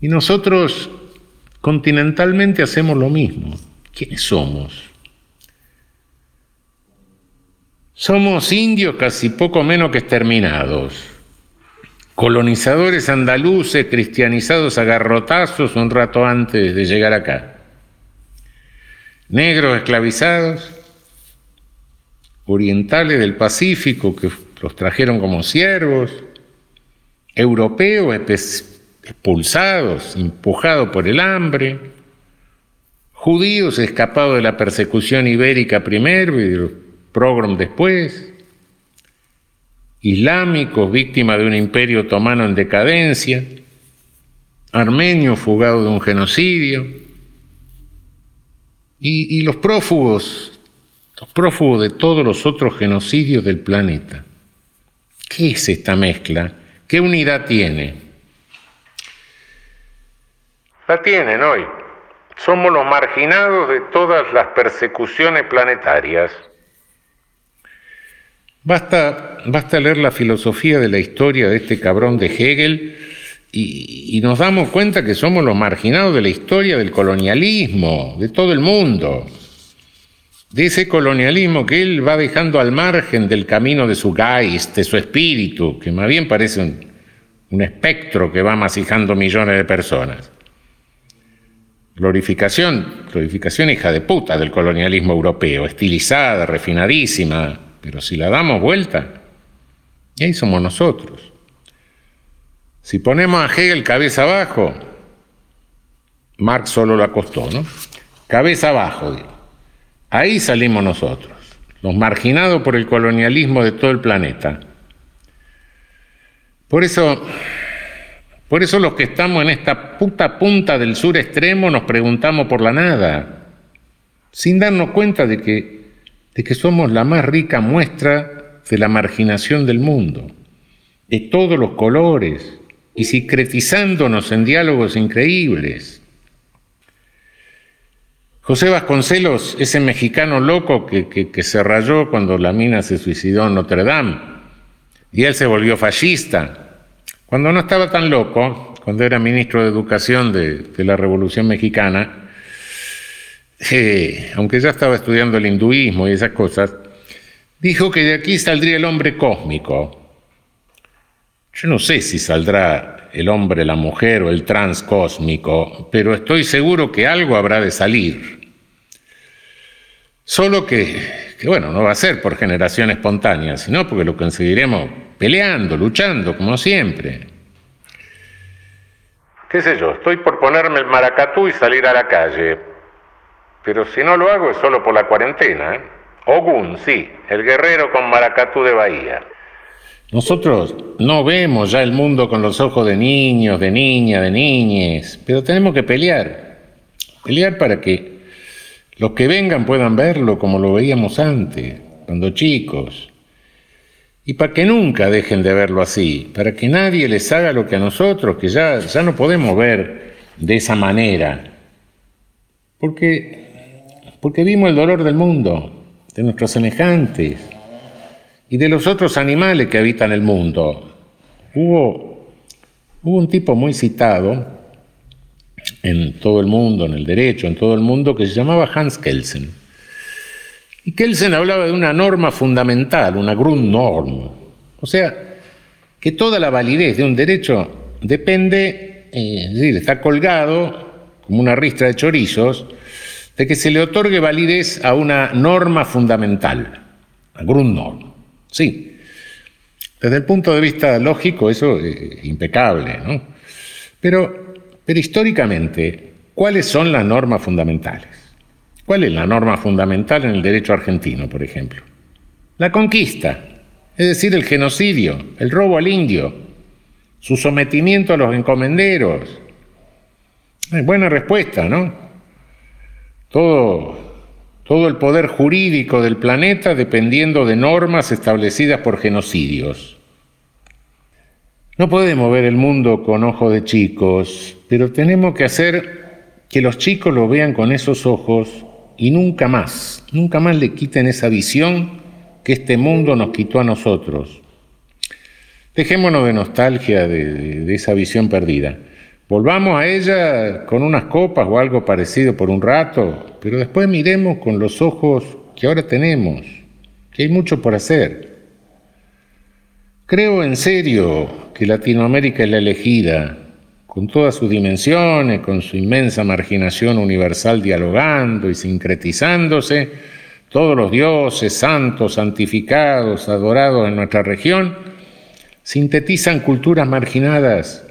Y nosotros continentalmente hacemos lo mismo. ¿Quiénes somos? Somos indios casi poco menos que exterminados colonizadores andaluces cristianizados a garrotazos un rato antes de llegar acá. Negros esclavizados, orientales del Pacífico que los trajeron como siervos, europeos expulsados, empujados por el hambre, judíos escapados de la persecución ibérica primero y de los después, islámicos víctimas de un imperio otomano en decadencia, armenios fugados de un genocidio, y, y los prófugos, los prófugos de todos los otros genocidios del planeta. ¿Qué es esta mezcla? ¿Qué unidad tiene? La tienen hoy. Somos los marginados de todas las persecuciones planetarias. Basta, basta leer la filosofía de la historia de este cabrón de Hegel y, nos damos cuenta que somos los marginados de la historia del colonialismo, de todo el mundo. De ese colonialismo que él va dejando al margen del camino de su geist, de su espíritu, que más bien parece un, un espectro que va masijando millones de personas. Glorificación, glorificación hija de puta del colonialismo europeo, estilizada, refinadísima, pero si la damos vuelta, ahí somos nosotros. Si ponemos a Hegel cabeza abajo, Marx solo lo acostó, ¿no? Cabeza abajo, ahí salimos nosotros, los marginados por el colonialismo de todo el planeta. Por eso, por eso los que estamos en esta puta punta del sur extremo nos preguntamos por la nada, sin darnos cuenta de que de que somos la más rica muestra de la marginación del mundo, de todos los colores, y secretizándonos en diálogos increíbles. José Vasconcelos, ese mexicano loco que, que, se rayó cuando la mina se suicidó en Notre Dame, Y él se volvió fascista. Cuando no estaba tan loco, cuando era ministro de Educación de, la Revolución Mexicana, eh, aunque ya estaba estudiando el hinduismo y esas cosas, dijo que de aquí saldría el hombre cósmico. Yo no sé si saldrá el hombre, la mujer o el transcósmico, pero estoy seguro que algo habrá de salir. Solo que, que, bueno, no va a ser por generación espontánea, sino porque lo conseguiremos peleando, luchando, como siempre. ¿Qué sé yo? Estoy por ponerme el maracatú y salir a la calle. Pero si no lo hago es solo por la cuarentena, ¿eh? Ogun, sí, el guerrero con maracatú de Bahía. Nosotros no vemos ya el mundo con los ojos de niños, de niñas, de niñes, pero tenemos que pelear. Pelear para que los que vengan puedan verlo como lo veíamos antes, cuando chicos. Y para que nunca dejen de verlo así, para que nadie les haga lo que a nosotros, que ya, ya no podemos ver de esa manera. Porque, porque vimos el dolor del mundo de nuestros semejantes y de los otros animales que habitan el mundo. Hubo, hubo un tipo muy citado en todo el mundo, en el derecho, en todo el mundo, que se llamaba Hans Kelsen. Y Kelsen hablaba de una norma fundamental, una Grundnorm. O sea, que toda la validez de un derecho depende, eh, es decir, está colgado como una ristra de chorizos, de que se le otorgue validez a una norma fundamental, a Grundnorm. Sí. Desde el punto de vista lógico, eso es impecable, ¿no? Pero, pero históricamente, ¿cuáles son las normas fundamentales? ¿Cuál es la norma fundamental en el derecho argentino, por ejemplo? La conquista, es decir, el genocidio, el robo al indio, su sometimiento a los encomenderos. buena respuesta, ¿no? Todo, todo el poder jurídico del planeta dependiendo de normas establecidas por genocidios. No podemos ver el mundo con ojos de chicos, pero tenemos que hacer que los chicos lo vean con esos ojos y nunca más, nunca más le quiten esa visión que este mundo nos quitó a nosotros. Dejémonos de nostalgia de, esa visión perdida. Volvamos a ella con unas copas o algo parecido por un rato, pero después miremos con los ojos que ahora tenemos, que hay mucho por hacer. Creo en serio que Latinoamérica es la elegida, con todas sus dimensiones, con su inmensa marginación universal dialogando y sincretizándose, todos los dioses, santos, santificados, adorados en nuestra región, sintetizan culturas marginadas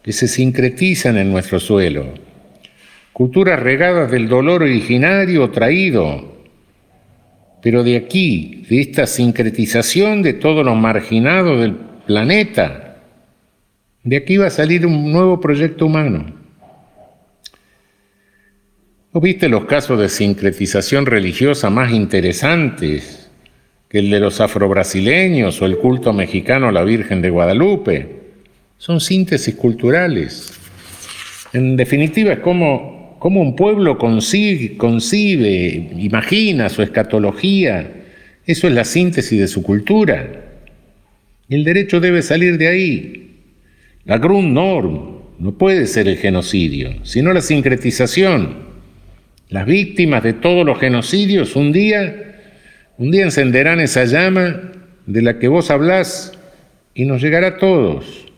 que se sincretizan en nuestro suelo, culturas regadas del dolor originario traído, pero de aquí, de esta sincretización de todos los marginados del planeta, de aquí va a salir un nuevo proyecto humano. ¿No viste los casos de sincretización religiosa más interesantes que el de los afrobrasileños o el culto mexicano a la Virgen de Guadalupe? son síntesis culturales. En definitiva, es como, un pueblo concibe, concibe, imagina su escatología. Eso es la síntesis de su cultura. el derecho debe salir de ahí. La Grundnorm no puede ser el genocidio, sino la sincretización. Las víctimas de todos los genocidios un día, un día encenderán esa llama de la que vos hablás y nos llegará a todos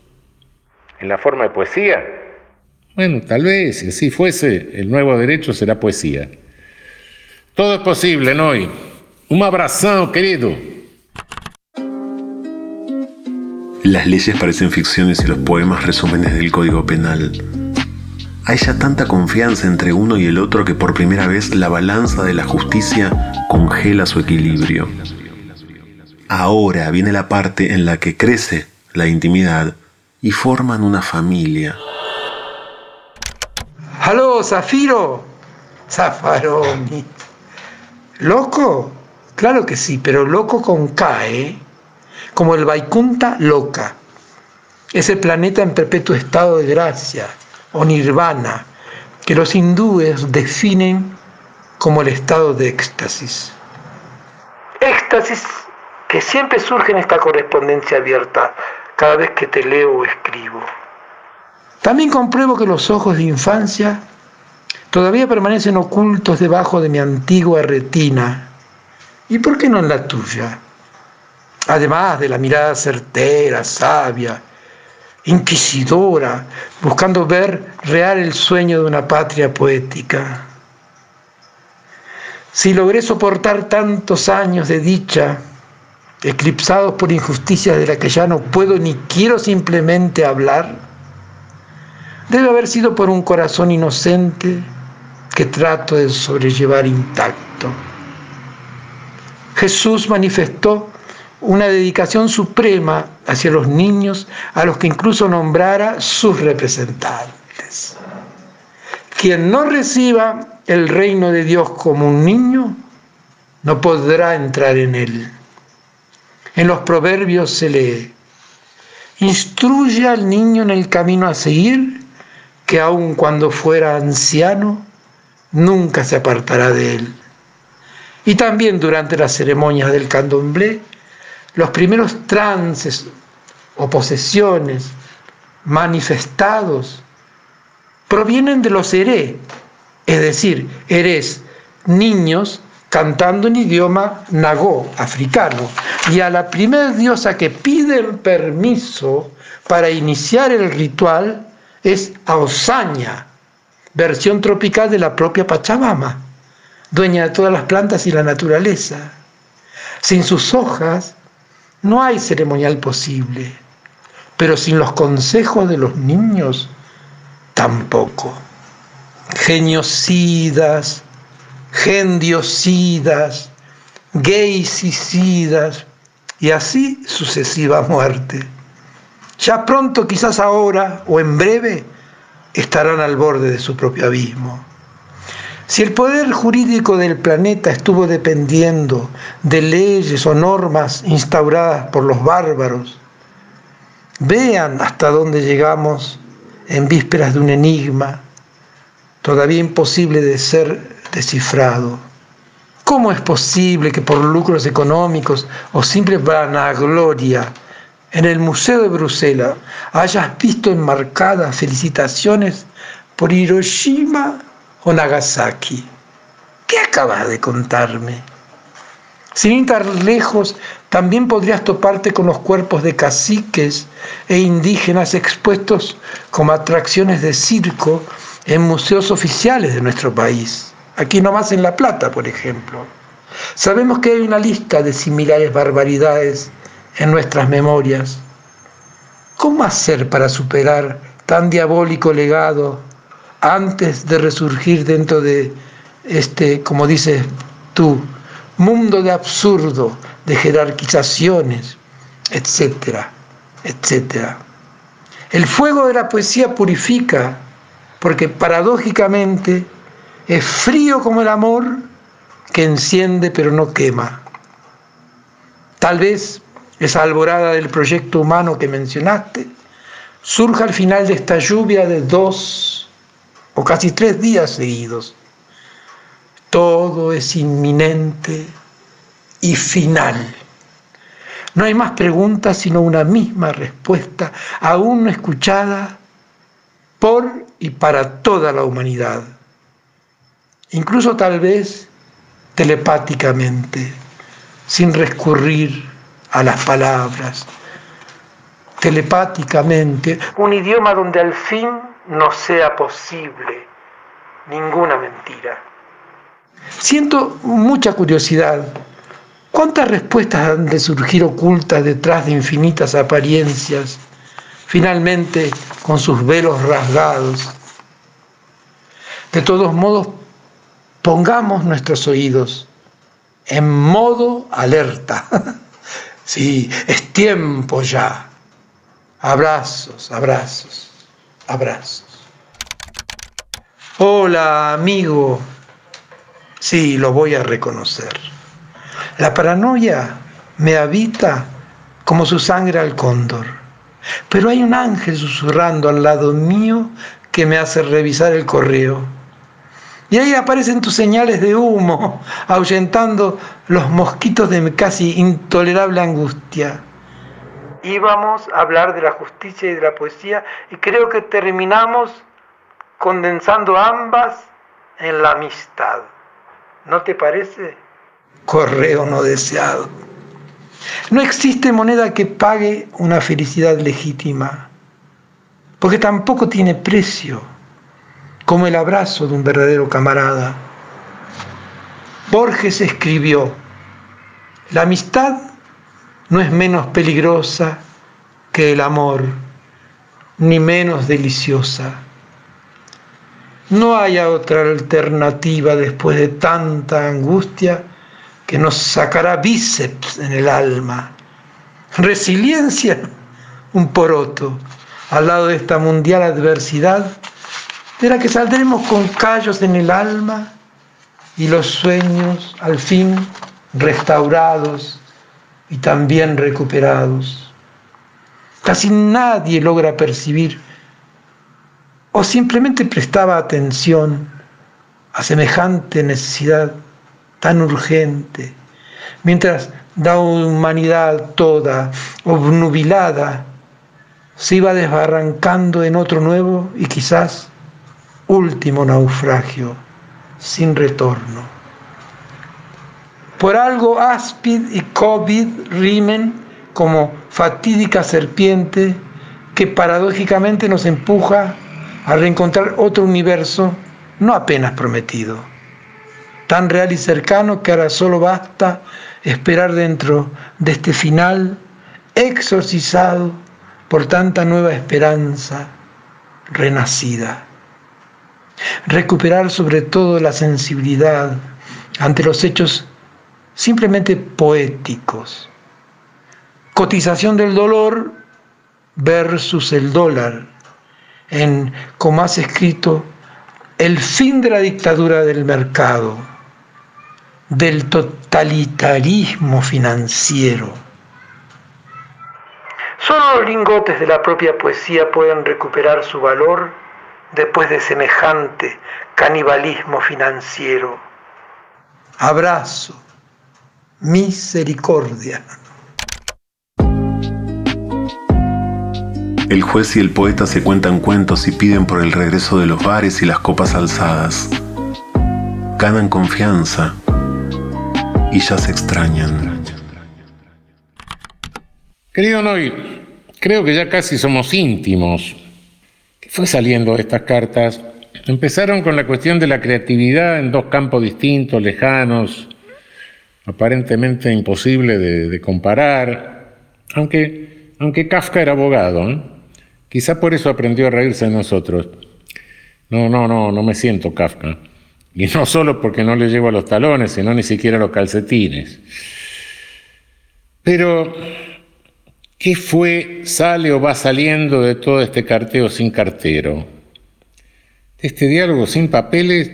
en la forma de poesía? Bueno, tal vez, si así fuese, el nuevo derecho será poesía. Todo es posible, Noy. Un abrazo, querido. Las leyes parecen ficciones y los poemas resúmenes del Código Penal. Hay ya tanta confianza entre uno y el otro que por primera vez la balanza de la justicia congela su equilibrio. Ahora viene la parte en la que crece la intimidad y forman una familia. ¡Aló, Zafiro! Zafaroni. ¿Loco? Claro que sí, pero loco con K, ¿eh? Como el Vaikunta loca. Ese planeta en perpetuo estado de gracia, o nirvana, que los hindúes definen como el estado de éxtasis. Éxtasis que siempre surge en esta correspondencia abierta cada vez que te leo o escribo. También compruebo que los ojos de infancia todavía permanecen ocultos debajo de mi antigua retina. ¿Y por qué no en la tuya? Además de la mirada certera, sabia, inquisidora, buscando ver real el sueño de una patria poética. Si logré soportar tantos años de dicha, eclipsados por injusticias de la que ya no puedo ni quiero simplemente hablar, debe haber sido por un corazón inocente que trato de sobrellevar intacto. Jesús manifestó una dedicación suprema hacia los niños a los que incluso nombrara sus representantes. Quien no reciba el reino de Dios como un niño, no podrá entrar en él. En los proverbios se lee, instruye al niño en el camino a seguir, que aun cuando fuera anciano, nunca se apartará de él. Y también durante las ceremonias del candomblé, los primeros trances o posesiones manifestados provienen de los heré, es decir, eres niños cantando en idioma nagó, africano. Y a la primera diosa que piden permiso para iniciar el ritual es Aosaña, versión tropical de la propia Pachamama, dueña de todas las plantas y la naturaleza. Sin sus hojas no hay ceremonial posible, pero sin los consejos de los niños tampoco. Geniocidas, gendiocidas, gaysidas y así sucesiva muerte. Ya pronto, quizás ahora o en breve, estarán al borde de su propio abismo. Si el poder jurídico del planeta estuvo dependiendo de leyes o normas instauradas por los bárbaros, vean hasta dónde llegamos en vísperas de un enigma todavía imposible de ser descifrado. ¿Cómo es posible que por lucros económicos o simple vanagloria en el Museo de Bruselas hayas visto enmarcadas felicitaciones por Hiroshima o Nagasaki. ¿Qué acabas de contarme? Sin ir lejos, también podrías toparte con los cuerpos de caciques e indígenas expuestos como atracciones de circo en museos oficiales de nuestro país. Aquí nomás en La Plata, por ejemplo. Sabemos que hay una lista de similares barbaridades en nuestras memorias. ¿Cómo hacer para superar tan diabólico legado antes de resurgir dentro de este, como dices tú, mundo de absurdo, de jerarquizaciones, etcétera, etcétera. El fuego de la poesía purifica, porque paradójicamente es frío como el amor que enciende pero no quema. Tal vez esa alborada del proyecto humano que mencionaste surja al final de esta lluvia de dos o casi tres días seguidos. Todo es inminente y final. No hay más preguntas sino una misma respuesta, aún no escuchada por y para toda la humanidad. Incluso tal vez telepáticamente, sin recurrir a las palabras. Telepáticamente, un idioma donde al fin no sea posible ninguna mentira. Siento mucha curiosidad. ¿Cuántas respuestas han de surgir ocultas detrás de infinitas apariencias, finalmente con sus velos rasgados? De todos modos, pongamos nuestros oídos en modo alerta. sí, es tiempo ya. Abrazos, abrazos abrazos. Hola, amigo. Sí, lo voy a reconocer. La paranoia me habita como su sangre al cóndor. Pero hay un ángel susurrando al lado mío que me hace revisar el correo. Y ahí aparecen tus señales de humo, ahuyentando los mosquitos de mi casi intolerable angustia. Íbamos a hablar de la justicia y de la poesía y creo que terminamos condensando ambas en la amistad. ¿No te parece? Correo no deseado. No existe moneda que pague una felicidad legítima, porque tampoco tiene precio como el abrazo de un verdadero camarada. Borges escribió, la amistad no es menos peligrosa que el amor, ni menos deliciosa. No haya otra alternativa después de tanta angustia que nos sacará bíceps en el alma. Resiliencia, un poroto, al lado de esta mundial adversidad de la que saldremos con callos en el alma y los sueños al fin restaurados y también recuperados. Casi nadie logra percibir o simplemente prestaba atención a semejante necesidad tan urgente, mientras la humanidad toda, obnubilada, se iba desbarrancando en otro nuevo y quizás último naufragio sin retorno. Por algo Aspid y COVID rimen como fatídica serpiente que paradójicamente nos empuja a reencontrar otro universo no apenas prometido, tan real y cercano que ahora solo basta esperar dentro de este final exorcizado por tanta nueva esperanza renacida. Recuperar sobre todo la sensibilidad ante los hechos simplemente poéticos. Cotización del dolor versus el dólar, en, como has escrito, el fin de la dictadura del mercado, del totalitarismo financiero. Solo los lingotes de la propia poesía pueden recuperar su valor después de semejante canibalismo financiero. Abrazo, misericordia. El juez y el poeta se cuentan cuentos y piden por el regreso de los bares y las copas alzadas. Ganan confianza y ya se extrañan. Querido Noy, creo que ya casi somos íntimos fue saliendo estas cartas? Empezaron con la cuestión de la creatividad en dos campos distintos, lejanos, aparentemente imposible de, comparar, aunque, aunque Kafka era abogado, quizá por eso aprendió a reírse de nosotros. No, no, no, no me siento Kafka. Y no solo porque no le llevo a los talones, sino ni siquiera a los calcetines. Pero ¿Qué fue, sale o va saliendo de todo este carteo sin cartero? Este diálogo sin papeles,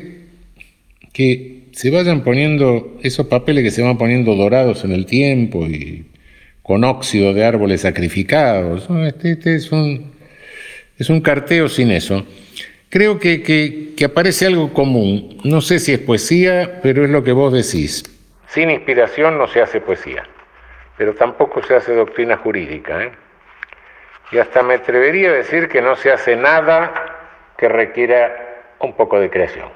que se vayan poniendo, esos papeles que se van poniendo dorados en el tiempo y con óxido de árboles sacrificados. Este, este es, un, es un carteo sin eso. Creo que, que aparece algo común. No sé si es poesía, pero es lo que vos decís. Sin inspiración no se hace poesía pero tampoco se hace doctrina jurídica. ¿eh? Y hasta me atrevería a decir que no se hace nada que requiera un poco de creación.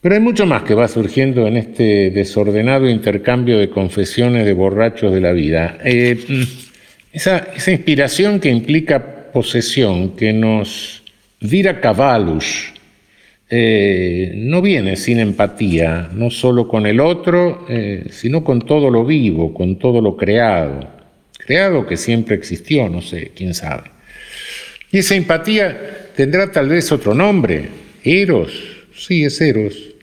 Pero hay mucho más que va surgiendo en este desordenado intercambio de confesiones de borrachos de la vida. Eh, esa, inspiración que implica posesión, que nos vira cavalus, eh, no viene sin empatía, no solo con el otro, eh, sino con todo lo vivo, con todo lo creado. Creado que siempre existió, no sé, quién sabe. Y esa empatía tendrá tal vez otro nombre, Eros, sí es Eros,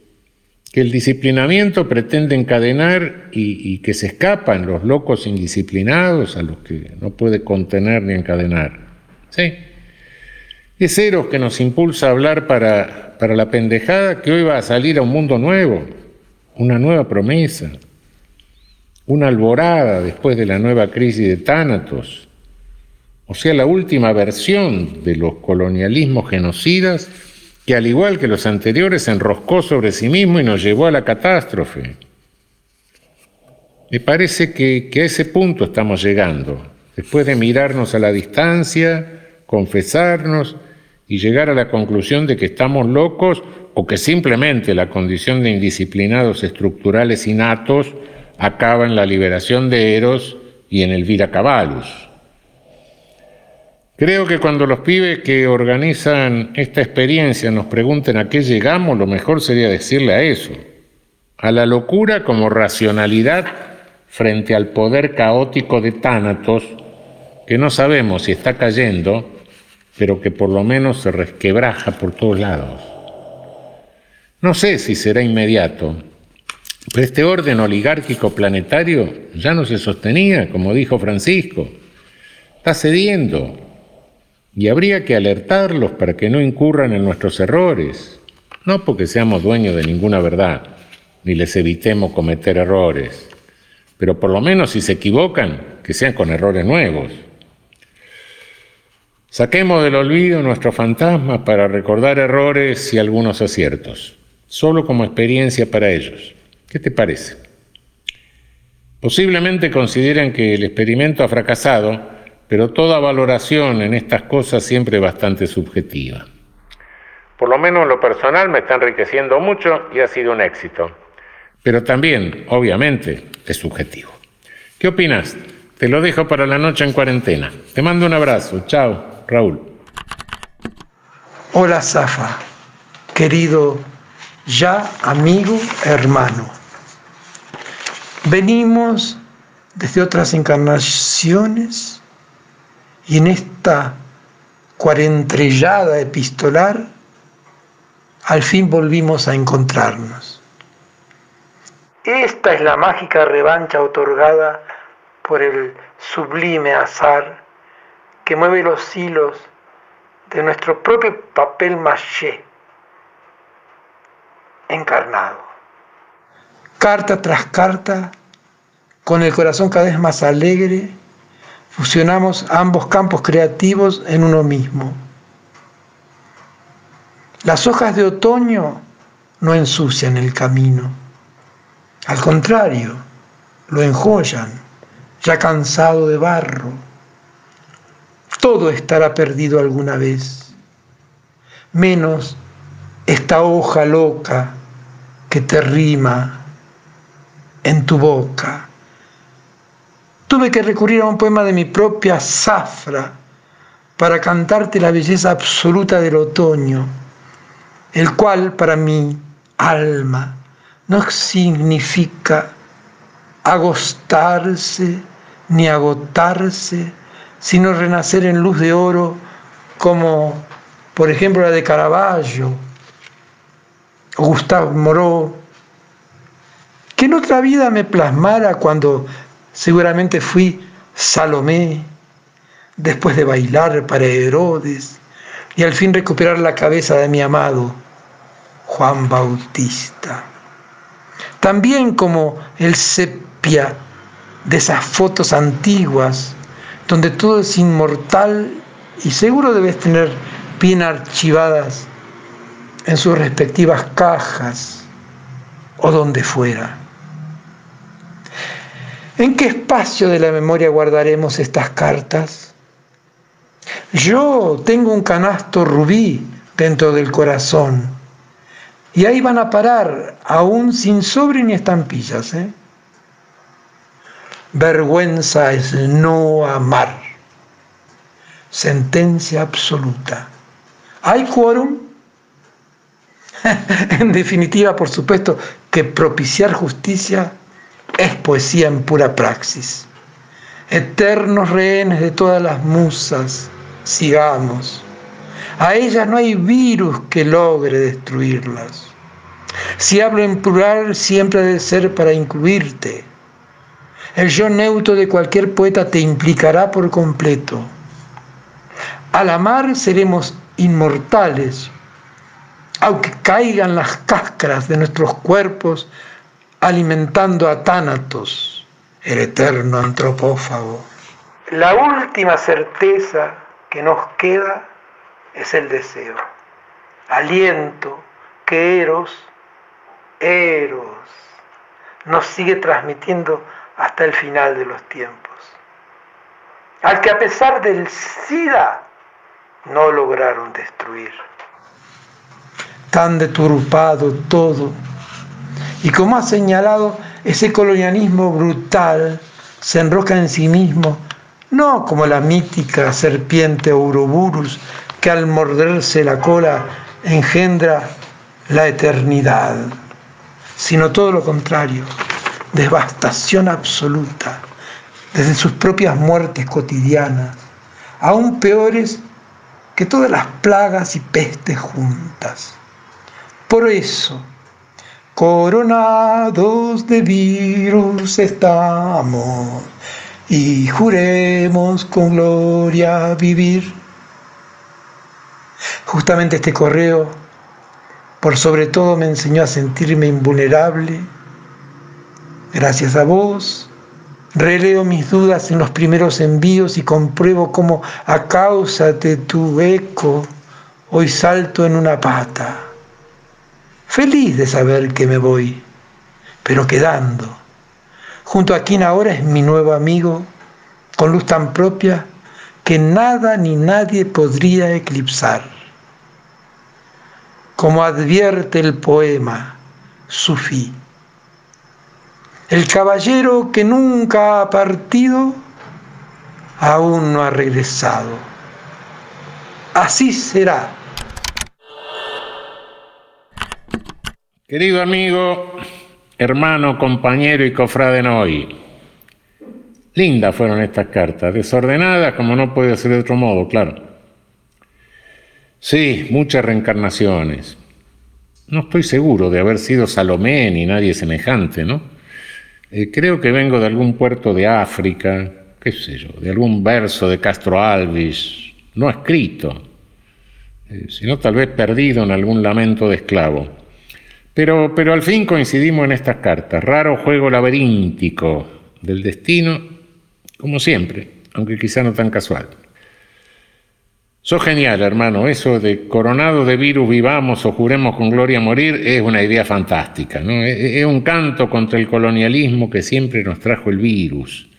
que el disciplinamiento pretende encadenar y, y que se escapan los locos indisciplinados a los que no puede contener ni encadenar. Sí. Es Eros que nos impulsa a hablar para para la pendejada que hoy va a salir a un mundo nuevo, una nueva promesa, una alborada después de la nueva crisis de Tánatos, o sea, la última versión de los colonialismos genocidas que al igual que los anteriores se enroscó sobre sí mismo y nos llevó a la catástrofe. Me parece que, a ese punto estamos llegando, después de mirarnos a la distancia, confesarnos y llegar a la conclusión de que estamos locos o que simplemente la condición de indisciplinados estructurales innatos acaba en la liberación de Eros y en el Vira Cabalus. Creo que cuando los pibes que organizan esta experiencia nos pregunten a qué llegamos, lo mejor sería decirle a eso, a la locura como racionalidad frente al poder caótico de Tánatos, que no sabemos si está cayendo, pero que por lo menos se resquebraja por todos lados. No sé si será inmediato, pero este orden oligárquico planetario ya no se sostenía, como dijo Francisco. Está cediendo y habría que alertarlos para que no incurran en nuestros errores, no porque seamos dueños de ninguna verdad, ni les evitemos cometer errores, pero por lo menos si se equivocan, que sean con errores nuevos. Saquemos del olvido nuestros fantasmas para recordar errores y algunos aciertos solo como experiencia para ellos. ¿Qué te parece? Posiblemente consideren que el experimento ha fracasado, pero toda valoración en estas cosas siempre es bastante subjetiva. Por lo menos en lo personal me está enriqueciendo mucho y ha sido un éxito. Pero también, obviamente, es subjetivo. ¿Qué opinas? Te lo dejo para la noche en cuarentena. Te mando un abrazo. Chao, Raúl. Hola, Zafa. Querido ya amigo, hermano. Venimos desde otras encarnaciones y en esta cuarentrellada epistolar al fin volvimos a encontrarnos. Esta es la mágica revancha otorgada por el sublime azar que mueve los hilos de nuestro propio papel maché encarnado. Carta tras carta, con el corazón cada vez más alegre, fusionamos ambos campos creativos en uno mismo. Las hojas de otoño no ensucian el camino, al contrario, lo enjollan, ya cansado de barro. Todo estará perdido alguna vez, menos esta hoja loca que te rima en tu boca. Tuve que recurrir a un poema de mi propia zafra para cantarte la belleza absoluta del otoño, el cual para mi alma no significa agostarse ni agotarse, sino renacer en luz de oro como por ejemplo la de Caravaggio Gustave Moreau, que en otra vida me plasmara cuando seguramente fui Salomé, después de bailar para Herodes y al fin recuperar la cabeza de mi amado Juan Bautista. También como el sepia de esas fotos antiguas, donde todo es inmortal y seguro debes tener bien archivadas en sus respectivas cajas o donde fuera. ¿En qué espacio de la memoria guardaremos estas cartas? Yo tengo un canasto rubí dentro del corazón y ahí van a parar, aún sin sobre ni estampillas. ¿eh? Vergüenza es no amar. Sentencia absoluta. ¿Hay quórum? en definitiva, por supuesto, que propiciar justicia es poesía en pura praxis. Eternos rehenes de todas las musas, sigamos. A ellas no hay virus que logre destruirlas. Si hablo en plural, siempre debe ser para incluirte. El yo neutro de cualquier poeta te implicará por completo. Al amar seremos inmortales, aunque caigan las cáscaras de nuestros cuerpos alimentando a Tánatos, el eterno antropófago. La última certeza que nos queda es el deseo. aliento que Eros, Eros, nos sigue transmitiendo hasta el final de los tiempos. Al que a pesar del SIDA no lograron destruir. Tan deturpado todo. Y como ha señalado, ese colonialismo brutal se enroca en sí mismo, no como la mítica serpiente Ouroboros que al morderse la cola engendra la eternidad, sino todo lo contrario, devastación absoluta, desde sus propias muertes cotidianas, aún peores que todas las plagas y pestes juntas. Por eso, coronados de virus estamos y juremos con gloria vivir. Justamente este correo, por sobre todo, me enseñó a sentirme invulnerable. Gracias a vos, releo mis dudas en los primeros envíos y compruebo cómo a causa de tu eco hoy salto en una pata. Feliz de saber que me voy, pero quedando. Junto a quien ahora es mi nuevo amigo, con luz tan propia que nada ni nadie podría eclipsar como advierte el poema sufí. El caballero que nunca ha partido aún no ha regresado. Así será. Querido amigo, hermano, compañero y cofrade hoy, lindas fueron estas cartas, desordenadas como no puede ser de otro modo, claro Sí, muchas reencarnaciones. No estoy seguro de haber sido Salomé ni nadie semejante, ¿no? Eh, creo que vengo de algún puerto de África, qué sé yo, de algún verso de Castro Alvis, no escrito, eh, sino tal vez perdido en algún lamento de esclavo. Pero, pero al fin coincidimos en estas cartas, raro juego laberíntico del destino, como siempre, aunque quizá no tan casual. Sos genial, hermano. Eso de coronado de virus vivamos o juremos con gloria morir es una idea fantástica. ¿no? Es un canto contra el colonialismo que siempre nos trajo el virus,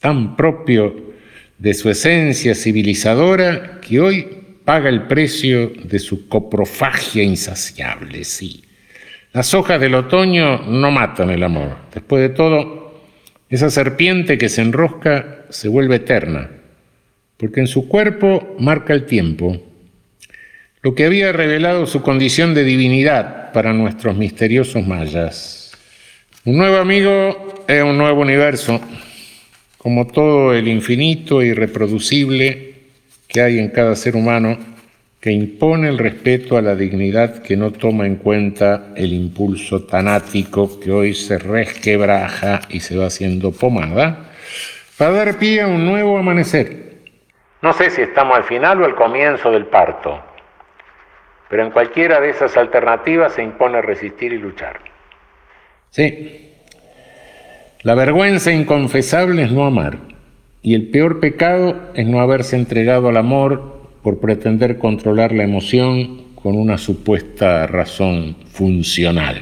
tan propio de su esencia civilizadora que hoy paga el precio de su coprofagia insaciable. Sí. Las hojas del otoño no matan el amor. Después de todo, esa serpiente que se enrosca se vuelve eterna porque en su cuerpo marca el tiempo, lo que había revelado su condición de divinidad para nuestros misteriosos mayas. Un nuevo amigo es un nuevo universo, como todo el infinito e irreproducible que hay en cada ser humano, que impone el respeto a la dignidad que no toma en cuenta el impulso tanático que hoy se resquebraja y se va haciendo pomada, para dar pie a un nuevo amanecer no sé si estamos al final o al comienzo del parto, pero en cualquiera de esas alternativas se impone resistir y luchar. Sí, la vergüenza inconfesable es no amar, y el peor pecado es no haberse entregado al amor por pretender controlar la emoción con una supuesta razón funcional,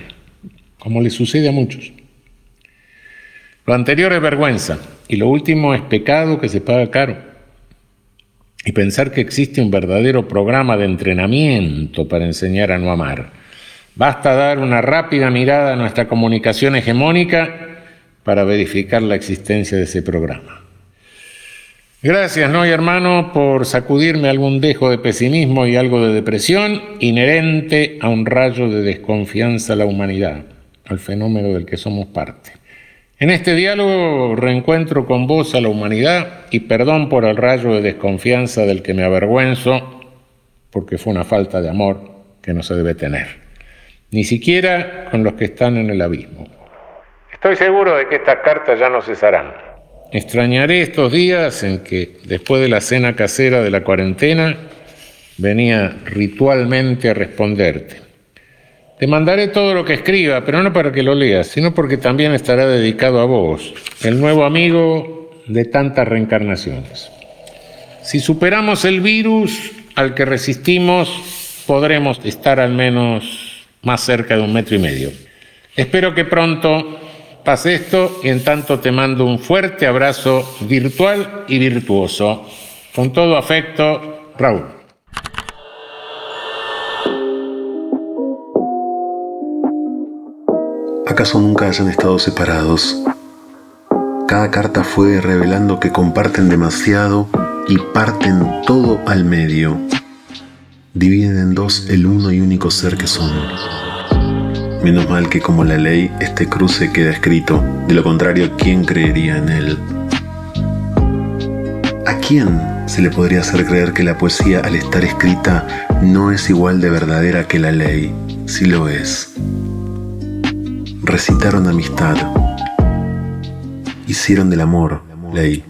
como le sucede a muchos. Lo anterior es vergüenza y lo último es pecado que se paga caro y pensar que existe un verdadero programa de entrenamiento para enseñar a no amar. Basta dar una rápida mirada a nuestra comunicación hegemónica para verificar la existencia de ese programa. Gracias, Noy hermano, por sacudirme algún dejo de pesimismo y algo de depresión inherente a un rayo de desconfianza a la humanidad, al fenómeno del que somos parte. En este diálogo reencuentro con vos a la humanidad y perdón por el rayo de desconfianza del que me avergüenzo, porque fue una falta de amor que no se debe tener, ni siquiera con los que están en el abismo. Estoy seguro de que estas cartas ya no cesarán. Extrañaré estos días en que, después de la cena casera de la cuarentena, venía ritualmente a responderte. Te mandaré todo lo que escriba, pero no para que lo leas, sino porque también estará dedicado a vos, el nuevo amigo de tantas reencarnaciones. Si superamos el virus al que resistimos, podremos estar al menos más cerca de un metro y medio. Espero que pronto pase esto y en tanto te mando un fuerte abrazo virtual y virtuoso. Con todo afecto, Raúl. ¿Acaso nunca hayan estado separados? Cada carta fue revelando que comparten demasiado y parten todo al medio. Dividen en dos el uno y único ser que son. Menos mal que como la ley este cruce queda escrito, de lo contrario, ¿quién creería en él? ¿A quién se le podría hacer creer que la poesía al estar escrita no es igual de verdadera que la ley? Si lo es. Recitaron amistad. Hicieron del amor ley.